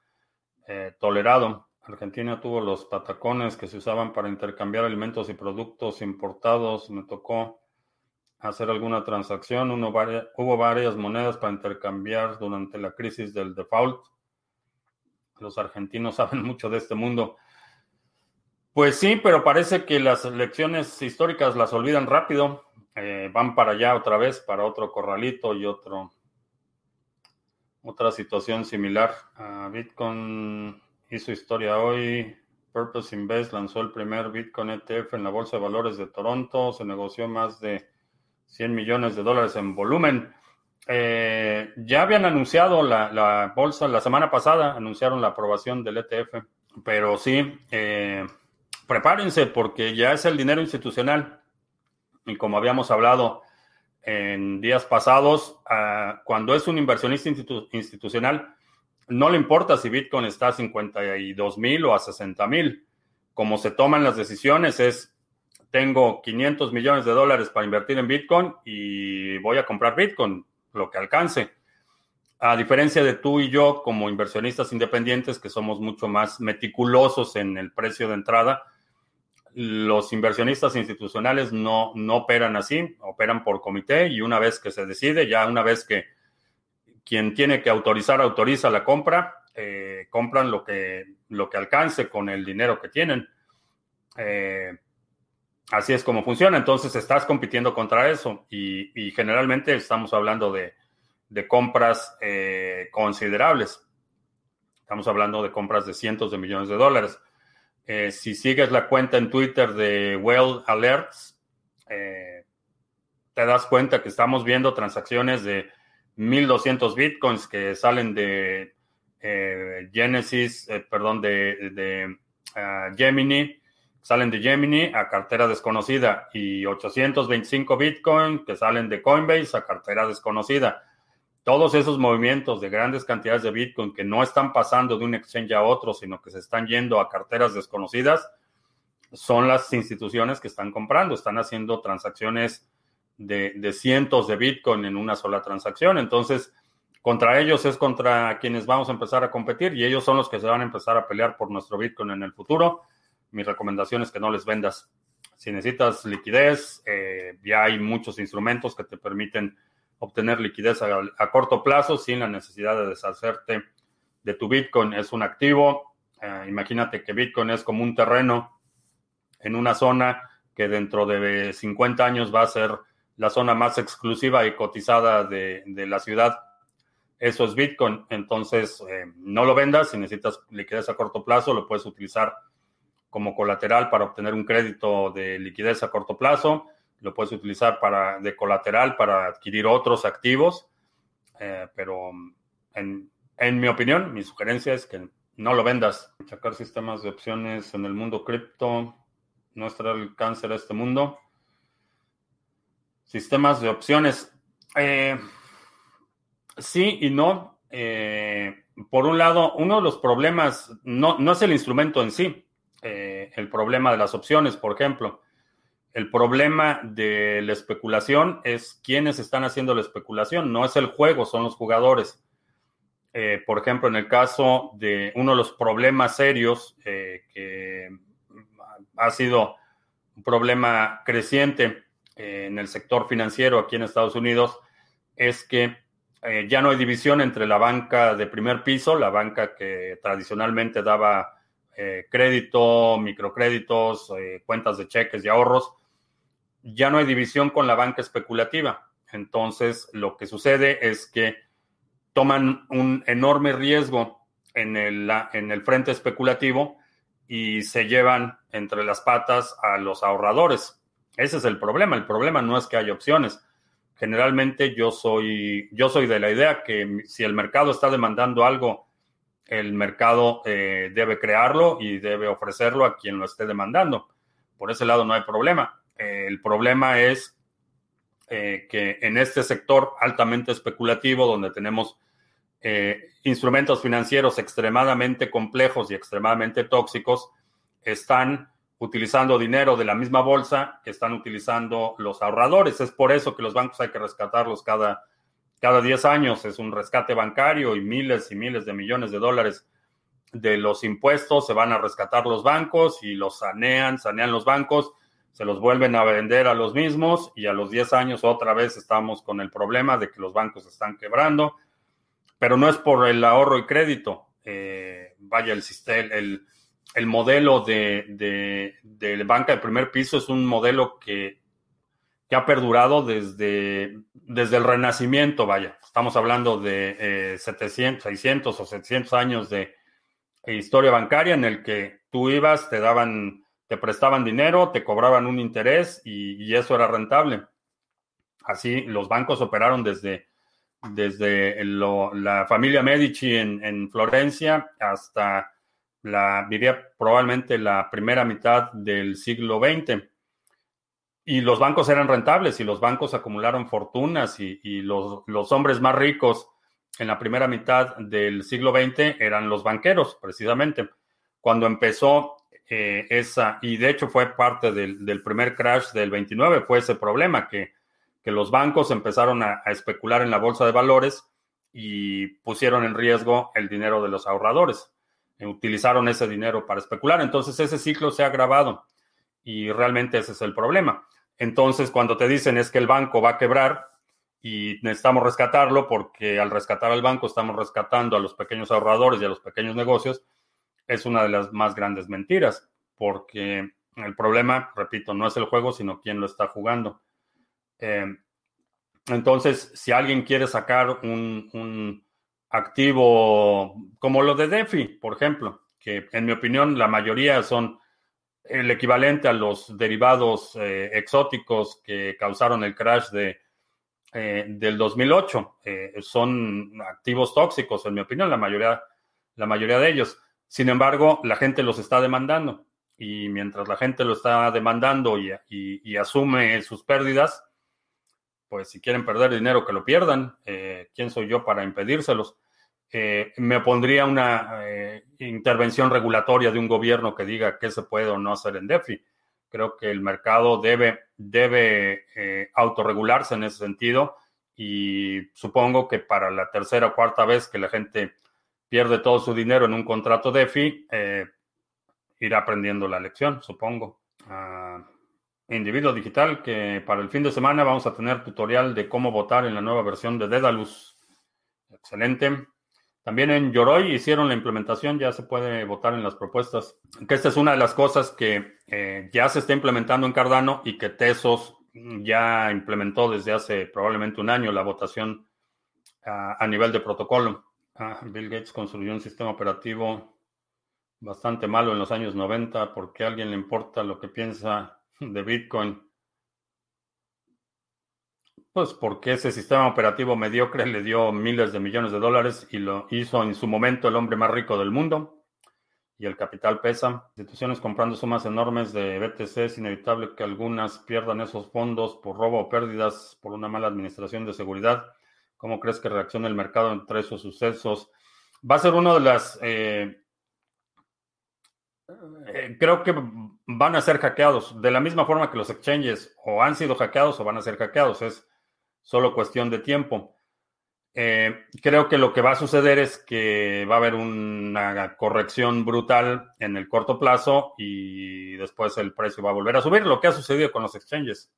eh, tolerado. Argentina tuvo los patacones que se usaban para intercambiar alimentos y productos importados. Me tocó hacer alguna transacción. Uno, hubo varias monedas para intercambiar durante la crisis del default. Los argentinos (laughs) saben mucho de este mundo. Pues sí, pero parece que las lecciones históricas las olvidan rápido. Eh, van para allá otra vez, para otro corralito y otro otra situación similar. Bitcoin hizo historia hoy. Purpose Invest lanzó el primer Bitcoin ETF en la Bolsa de Valores de Toronto. Se negoció más de 100 millones de dólares en volumen. Eh, ya habían anunciado la, bolsa la semana pasada, anunciaron la aprobación del ETF, pero sí, eh, prepárense porque ya es el dinero institucional. Y como habíamos hablado en días pasados, ah, cuando es un inversionista institucional, no le importa si Bitcoin está a 52 mil o a 60 mil. Como se toman las decisiones es, tengo 500 millones de dólares para invertir en Bitcoin y voy a comprar Bitcoin, lo que alcance. A diferencia de tú y yo como inversionistas independientes, que somos mucho más meticulosos en el precio de entrada, los inversionistas institucionales no, operan así, operan por comité y una vez que se decide, ya una vez que quien tiene que autorizar autoriza la compra, eh, compran lo que, lo que alcance con el dinero que tienen. Eh, así es como funciona. Entonces estás compitiendo contra eso y, generalmente estamos hablando de, compras eh, considerables. Estamos hablando de compras de cientos de millones de dólares. Si sigues la cuenta en Twitter de Well Alerts, te das cuenta que estamos viendo transacciones de 1200 bitcoins que salen de eh, Genesis, eh, perdón, de, ah, Gemini, salen de Gemini a cartera desconocida y 825 bitcoins que salen de Coinbase a cartera desconocida. Todos esos movimientos de grandes cantidades de Bitcoin que no están pasando de un exchange a otro, sino que se están yendo a carteras desconocidas, son las instituciones que están comprando, están haciendo transacciones de, cientos de Bitcoin en una sola transacción. Entonces, contra ellos es contra quienes vamos a empezar a competir y ellos son los que se van a empezar a pelear por nuestro Bitcoin en el futuro. Mi recomendación es que no les vendas. Si necesitas liquidez, eh, ya hay muchos instrumentos que te permiten obtener liquidez a, corto plazo sin la necesidad de deshacerte de tu Bitcoin. Es un activo. Eh, imagínate que Bitcoin es como un terreno en una zona que dentro de 50 años va a ser la zona más exclusiva y cotizada de, la ciudad. Eso es Bitcoin. Entonces, eh, no lo vendas. Si necesitas liquidez a corto plazo, lo puedes utilizar como colateral para obtener un crédito de liquidez a corto plazo. Lo puedes utilizar para, de colateral para adquirir otros activos. Eh, pero en, en mi opinión, mi sugerencia es que no lo vendas. Sacar sistemas de opciones en el mundo cripto no estará al alcance de este mundo. Sistemas de opciones. Eh, sí y no. Eh, por un lado, uno de los problemas no, no es el instrumento en sí, el problema de las opciones, por ejemplo. El problema de la especulación es quiénes están haciendo la especulación, no es el juego, son los jugadores. por ejemplo, en el caso de uno de los problemas serios que ha sido un problema creciente eh, en el sector financiero aquí en Estados Unidos es que eh, ya no hay división entre la banca de primer piso, la banca que tradicionalmente daba eh, crédito, microcréditos, cuentas de cheques y ahorros, ya no hay división con la banca especulativa. Entonces, lo que sucede es que toman un enorme riesgo en el, en el frente especulativo y se llevan entre las patas a los ahorradores. Ese es el problema. El problema no es que haya opciones. Generalmente yo soy, yo soy de la idea que si el mercado está demandando algo, el mercado eh, debe crearlo y debe ofrecerlo a quien lo esté demandando. Por ese lado no hay problema. El problema es eh, que en este sector altamente especulativo, donde tenemos eh, instrumentos financieros extremadamente complejos y extremadamente tóxicos, están utilizando dinero de la misma bolsa que están utilizando los ahorradores. Es por eso que los bancos hay que rescatarlos cada, cada 10 años. Es un rescate bancario y miles y miles de millones de dólares de los impuestos se van a rescatar los bancos y los sanean, sanean los bancos, se los vuelven a vender a los mismos y a los 10 años otra vez estamos con el problema de que los bancos están quebrando, pero no es por el ahorro y crédito. Eh, vaya, el, el, el modelo de, de, banca de primer piso es un modelo que, que ha perdurado desde, desde el Renacimiento, vaya. Estamos hablando de 700, eh, 600 o 700 años de historia bancaria en el que tú ibas, te daban, te prestaban dinero, te cobraban un interés y, eso era rentable. Así los bancos operaron desde, desde la familia Medici en, en Florencia hasta la, diría probablemente la primera mitad del siglo XX. Y los bancos eran rentables y los bancos acumularon fortunas y, los, los, hombres más ricos en la primera mitad del siglo XX eran los banqueros, precisamente. Cuando empezó eh, esa, y de hecho fue parte del, primer crash del 29, fue ese problema, que, que los bancos empezaron a especular en la bolsa de valores y pusieron en riesgo el dinero de los ahorradores utilizaron ese dinero para especular. Entonces ese ciclo se ha agravado y realmente ese es el problema. Entonces cuando te dicen es que el banco va a quebrar y necesitamos rescatarlo porque al rescatar al banco estamos rescatando a los pequeños ahorradores y a los pequeños negocios, es una de las más grandes mentiras porque el problema, repito, no es el juego, sino quién lo está jugando. Eh, entonces, si alguien quiere sacar un activo como lo de DeFi, por ejemplo, que en mi opinión la mayoría son el equivalente a los derivados eh, exóticos que causaron el crash de, eh, del 2008. Eh, son activos tóxicos, en mi opinión, la mayoría, la mayoría de ellos. Sin embargo, la gente los está demandando y mientras la gente lo está demandando y asume sus pérdidas, pues si quieren perder dinero, que lo pierdan. Eh, ¿Quién soy yo para impedírselos? Eh, me pondría una eh, intervención regulatoria de un gobierno que diga qué se puede o no hacer en DeFi. Creo que el mercado debe, debe autorregularse en ese sentido y supongo que para la tercera o cuarta vez que la gente pierde todo su dinero en un contrato DeFi, irá aprendiendo la lección, supongo. Ah, individuo digital que para el fin de semana vamos a tener tutorial de cómo votar en la nueva versión de Dedalus. Excelente. También en Yoroi hicieron la implementación, ya se puede votar en las propuestas. Que esta es una de las cosas que eh, ya se está implementando en Cardano y que Tesos ya implementó desde hace probablemente un año la votación a nivel de protocolo. Ah, Bill Gates construyó un sistema operativo bastante malo en los años 90 porque a alguien le importa lo que piensa de Bitcoin. Pues porque ese sistema operativo mediocre le dio miles de millones de dólares y lo hizo en su momento el hombre más rico del mundo. Y el capital pesa. Instituciones comprando sumas enormes de BTC. Es inevitable que algunas pierdan esos fondos por robo o pérdidas por una mala administración de seguridad. ¿Cómo crees que reacciona el mercado entre esos sucesos? Va a ser uno de las eh, eh, creo que van a ser hackeados de la misma forma que los exchanges o han sido hackeados o van a ser hackeados. Es solo cuestión de tiempo. Eh, creo que lo que va a suceder es que va a haber una corrección brutal en el corto plazo y después el precio va a volver a subir. Lo que ha sucedido con los exchanges.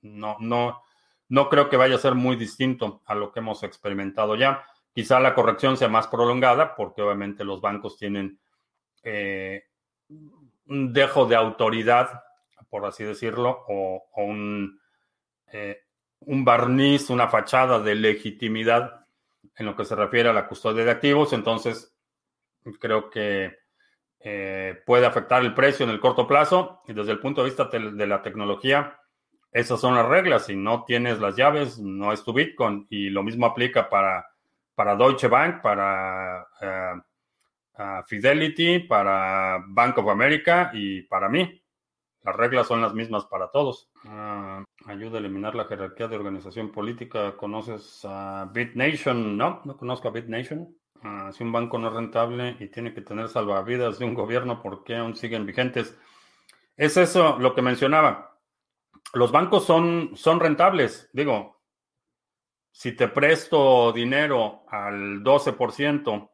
No, no, no creo que vaya a ser muy distinto a lo que hemos experimentado ya. Quizá la corrección sea más prolongada porque obviamente los bancos tienen eh, un dejo de autoridad, por así decirlo, o, un, eh, un barniz, una fachada de legitimidad en lo que se refiere a la custodia de activos. Entonces, creo que eh, puede afectar el precio en el corto plazo y desde el punto de vista de la tecnología, esas son las reglas. Si no tienes las llaves, no es tu Bitcoin. Y lo mismo aplica para, para Deutsche Bank, para Fidelity, para Bank of America y para mí. Las reglas son las mismas para todos. Ah, ayuda a eliminar la jerarquía de organización política. ¿Conoces a BitNation? No, no conozco a BitNation. Ah, si un banco no es rentable y tiene que tener salvavidas de un gobierno, ¿por qué aún siguen vigentes? Es eso lo que mencionaba. Los bancos son, son rentables. Digo, si te presto dinero al 12%,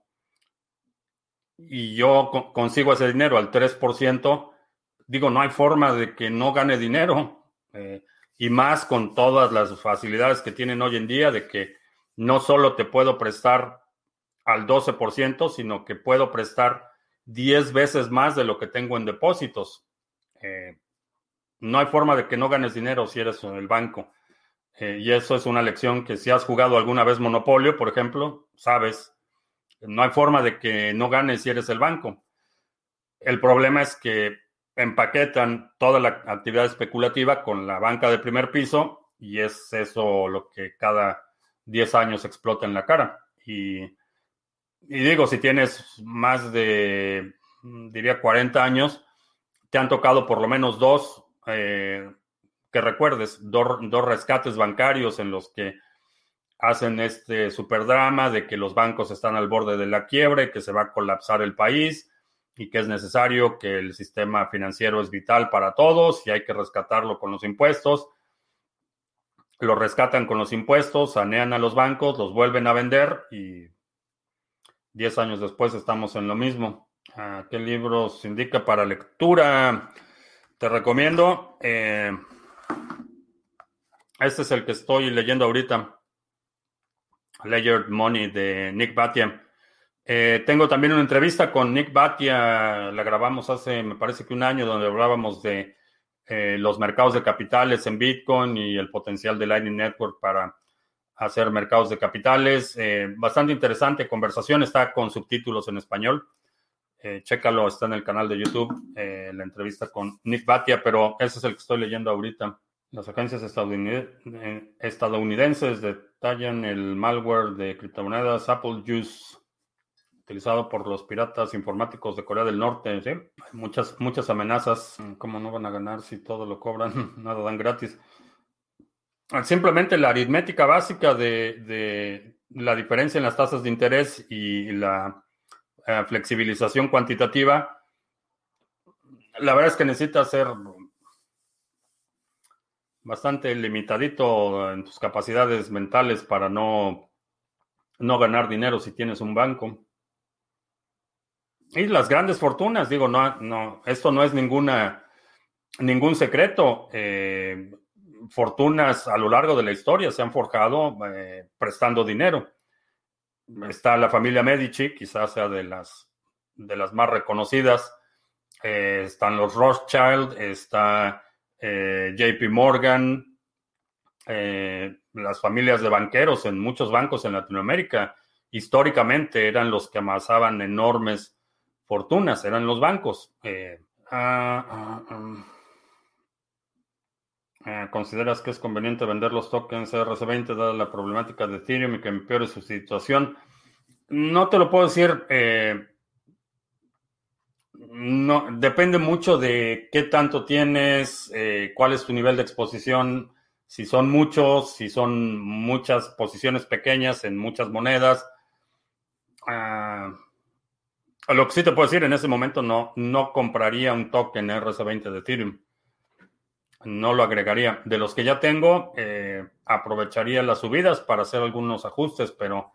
y yo consigo ese dinero al 3%, digo, no hay forma de que no gane dinero. Eh, y más con todas las facilidades que tienen hoy en día de que no solo te puedo prestar al 12%, sino que puedo prestar 10 veces más de lo que tengo en depósitos. Eh, no hay forma de que no ganes dinero si eres el banco. Eh, y eso es una lección que si has jugado alguna vez Monopolio, por ejemplo, sabes, no hay forma de que no ganes si eres el banco. El problema es que empaquetan toda la actividad especulativa con la banca de primer piso y es eso lo que cada 10 años explota en la cara. Y, y digo, si tienes más de, diría, 40 años, te han tocado por lo menos dos eh, que recuerdes, dos, rescates bancarios en los que hacen este superdrama de que los bancos están al borde de la quiebra que se va a colapsar el país y que es necesario que el sistema financiero es vital para todos y hay que rescatarlo con los impuestos. Lo rescatan con los impuestos, sanean a los bancos, los vuelven a vender y 10 años después estamos en lo mismo. Ah, ¿Qué libros indica para lectura? Te recomiendo. Eh, este es el que estoy leyendo ahorita. Layered Money de Nick Batia. Eh, tengo también una entrevista con Nick Batia, la grabamos hace, me parece que un año, donde hablábamos de eh, los mercados de capitales en Bitcoin y el potencial de Lightning Network para hacer mercados de capitales. bastante interesante conversación, está con subtítulos en español. Eh, chécalo, está en el canal de YouTube, eh, la entrevista con Nick Batia, pero ese es el que estoy leyendo ahorita. Las agencias eh, estadounidenses detallan el malware de criptomonedas Apple Juice utilizado por los piratas informáticos de Corea del Norte. muchas, muchas amenazas. ¿Cómo no van a ganar si todo lo cobran? (laughs) Nada dan gratis. Simplemente la aritmética básica de la diferencia en las tasas de interés y la eh, flexibilización cuantitativa, la verdad es que necesitas ser bastante limitadito en tus capacidades mentales para no, no ganar dinero si tienes un banco. Y las grandes fortunas, digo, no, no, esto no es ninguna, ningún secreto. Eh, fortunas a lo largo de la historia se han forjado eh, prestando dinero está la familia Medici, quizás sea de las, de las más reconocidas. Eh, están los Rothschild, está eh, JP Morgan, eh, las familias de banqueros en muchos bancos en Latinoamérica. Históricamente eran los que amasaban enormes fortunas, eran los bancos. Ah, ah, ah. ¿Consideras que es conveniente vender los tokens RC20 dada la problemática de Ethereum y que empeore su situación? No te lo puedo decir. Eh, no, depende mucho de qué tanto tienes, eh, cuál es tu nivel de exposición, si son muchos, si son muchas posiciones pequeñas en muchas monedas. Ah, lo que sí te puedo decir, en ese momento no, no compraría un token RC20 de Ethereum no lo agregaría. De los que ya tengo, eh, aprovecharía las subidas para hacer algunos ajustes, pero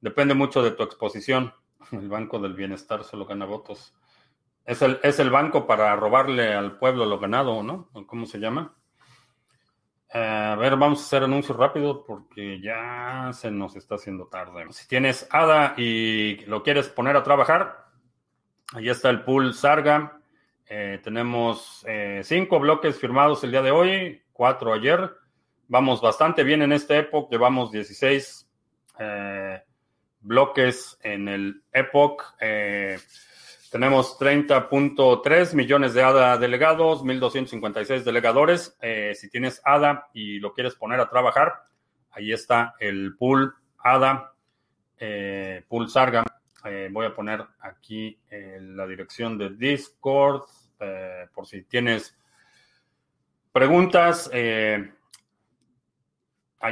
depende mucho de tu exposición. (laughs) El Banco del Bienestar solo gana votos. Es el, es el banco para robarle al pueblo lo ganado, ¿no? ¿Cómo se llama? Eh, a ver, vamos a hacer anuncios rápido porque ya se nos está haciendo tarde. Si tienes ADA y lo quieres poner a trabajar, ahí está el pool Sarga. Eh, tenemos eh, cinco bloques firmados el día de hoy, cuatro ayer. Vamos bastante bien en esta época. Llevamos 16 eh, bloques en el Epoch. tenemos 30.3 millones de ADA delegados, 1.256 delegadores. si tienes ADA y lo quieres poner a trabajar, ahí está el pool ADA, pool Sarga. Eh, voy a poner aquí eh, la dirección de Discord eh, por si tienes preguntas. ahí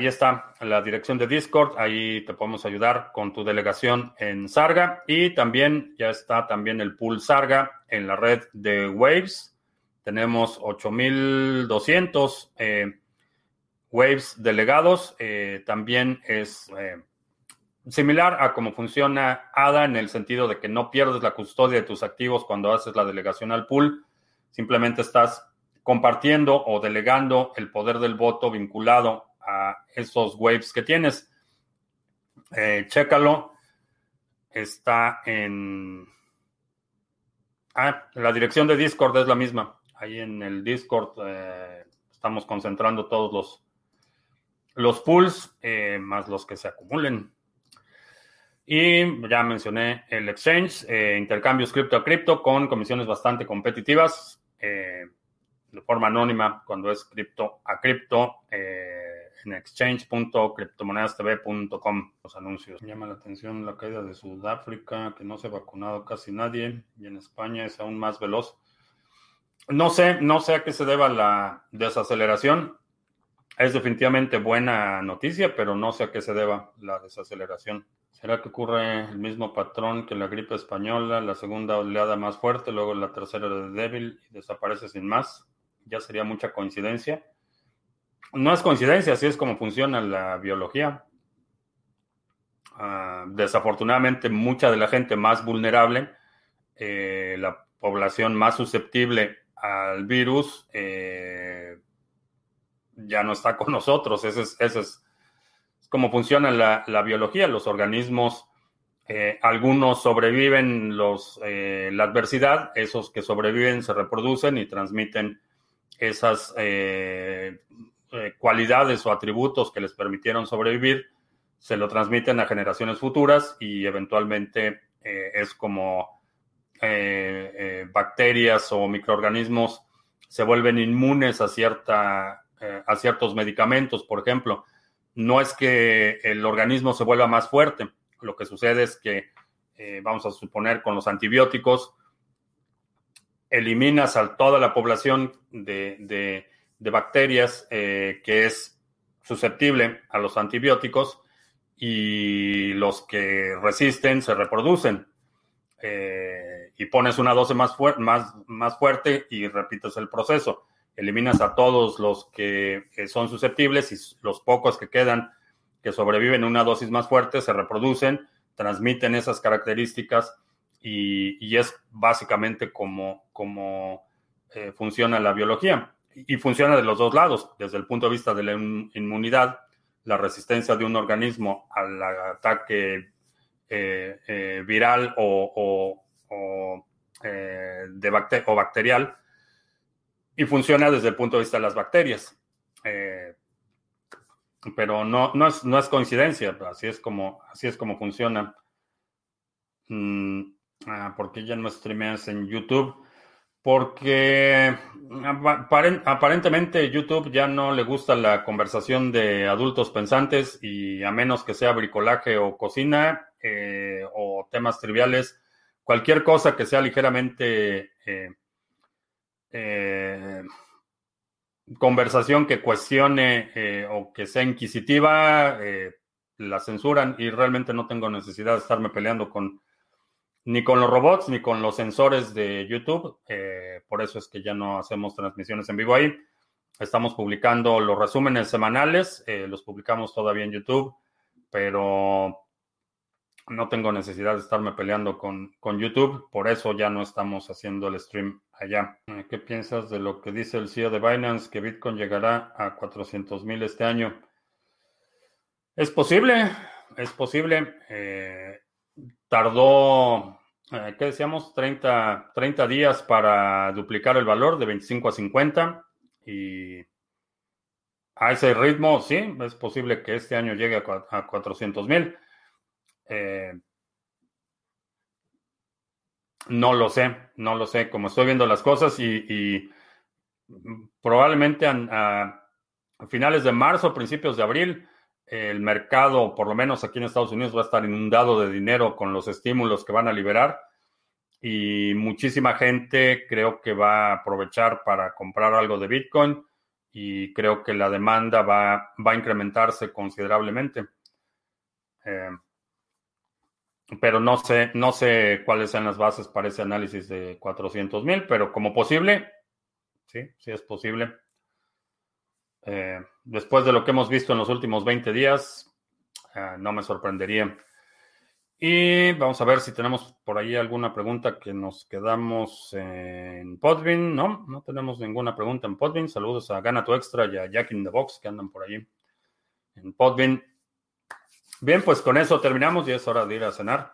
está la dirección de Discord. Ahí te podemos ayudar con tu delegación en Sarga. Y también ya está también el pool Sarga en la red de Waves. Tenemos 8200 Waves delegados. también es Similar a cómo funciona ADA en el sentido de que no pierdes la custodia de tus activos cuando haces la delegación al pool, simplemente estás compartiendo o delegando el poder del voto vinculado a esos waves que tienes. Eh, chécalo. Está en Ah, la dirección de Discord es la misma. Ahí en el Discord eh, estamos concentrando todos los, los pools, eh, más los que se acumulen. Y ya mencioné el exchange, eh, intercambios cripto a cripto con comisiones bastante competitivas, de forma anónima cuando es cripto a cripto en exchange.criptomonedastv.com los anuncios. Llama la atención la caída de Sudáfrica, que no se ha vacunado casi nadie, y en España es aún más veloz. No sé, no sé a qué se deba la desaceleración. Es definitivamente buena noticia, pero no sé a qué se deba la desaceleración. ¿Será que ocurre el mismo patrón que la gripe española, la segunda oleada más fuerte, luego la tercera de débil y desaparece sin más? Ya sería mucha coincidencia. No es coincidencia, así es como funciona la biología. Ah, desafortunadamente, mucha de la gente más vulnerable, eh, la población más susceptible al virus, eh, ya no está con nosotros. Ese es, ese es, como funciona la, biología. Los organismos, eh, algunos sobreviven los, la adversidad, esos que sobreviven se reproducen y transmiten esas eh, cualidades o atributos que les permitieron sobrevivir, se lo transmiten a generaciones futuras y eventualmente eh, es como eh, bacterias o microorganismos se vuelven inmunes a, cierta, a ciertos medicamentos, por ejemplo. No es que el organismo se vuelva más fuerte, lo que sucede es que, vamos a suponer, con los antibióticos, eliminas a toda la población de bacterias eh, que es susceptible a los antibióticos y los que resisten se reproducen. Eh, y pones una dosis más, más, fuerte y repites el proceso. Eliminas a todos los que, son susceptibles y los pocos que quedan que sobreviven a una dosis más fuerte se reproducen, transmiten esas características y, es básicamente como, como eh, funciona la biología. Y funciona de los dos lados, desde el punto de vista de la inmunidad, la resistencia de un organismo al ataque eh, eh, viral o, eh, de o bacterial, y funciona desde el punto de vista de las bacterias. pero no, no, es, no es coincidencia, así es como, así es como funciona. Mm, ah, porque ya no streameas en YouTube porque aparentemente YouTube ya no le gusta la conversación de adultos pensantes y a menos que sea bricolaje o cocina eh, o temas triviales, cualquier cosa que sea ligeramente eh, eh, conversación que cuestione o que sea inquisitiva, la censuran y realmente no tengo necesidad de estarme peleando con ni con los robots ni con los sensores de YouTube. Eh, por eso es que ya no hacemos transmisiones en vivo ahí. Estamos publicando los resúmenes semanales, eh, los publicamos todavía en YouTube, pero no tengo necesidad de estarme peleando con, con, YouTube, por eso ya no estamos haciendo el stream allá. Eh, ¿Qué piensas de lo que dice el CEO de Binance, que Bitcoin llegará a 400 mil este año? Es posible, es posible tardó, eh, ¿qué decíamos? 30, 30 días para duplicar el valor de 25 a 50 y a ese ritmo, sí, es posible que este año llegue a, 400 mil. Eh, no lo sé, no lo sé, como estoy viendo las cosas y, probablemente a, finales de marzo, principios de abril, el mercado, por lo menos aquí en Estados Unidos, va a estar inundado de dinero con los estímulos que van a liberar y muchísima gente creo que va a aprovechar para comprar algo de Bitcoin y creo que la demanda va, va a incrementarse considerablemente. Eh, pero no sé, no sé cuáles sean las bases para ese análisis de 400 mil, pero como posible, sí, sí es posible. Eh, después de lo que hemos visto en los últimos 20 días, eh, no me sorprendería. Y vamos a ver si tenemos por ahí alguna pregunta que nos quedamos en Podbean. No, no tenemos ninguna pregunta en Podbean. Saludos a Gana tu Extra y a Jack in the Box que andan por ahí en Podbean. Bien, pues con eso terminamos y es hora de ir a cenar.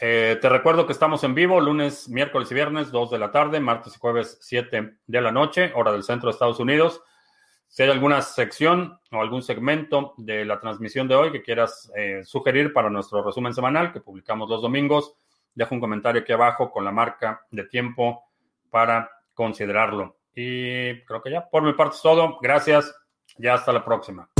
Eh, te recuerdo que estamos en vivo lunes, miércoles y viernes, 2 de la tarde, martes y jueves, 7 de la noche, hora del centro de Estados Unidos. Si hay alguna sección o algún segmento de la transmisión de hoy que quieras eh, sugerir para nuestro resumen semanal que publicamos los domingos, deja un comentario aquí abajo con la marca de tiempo para considerarlo. Y creo que ya por mi parte es todo. Gracias. Ya hasta la próxima.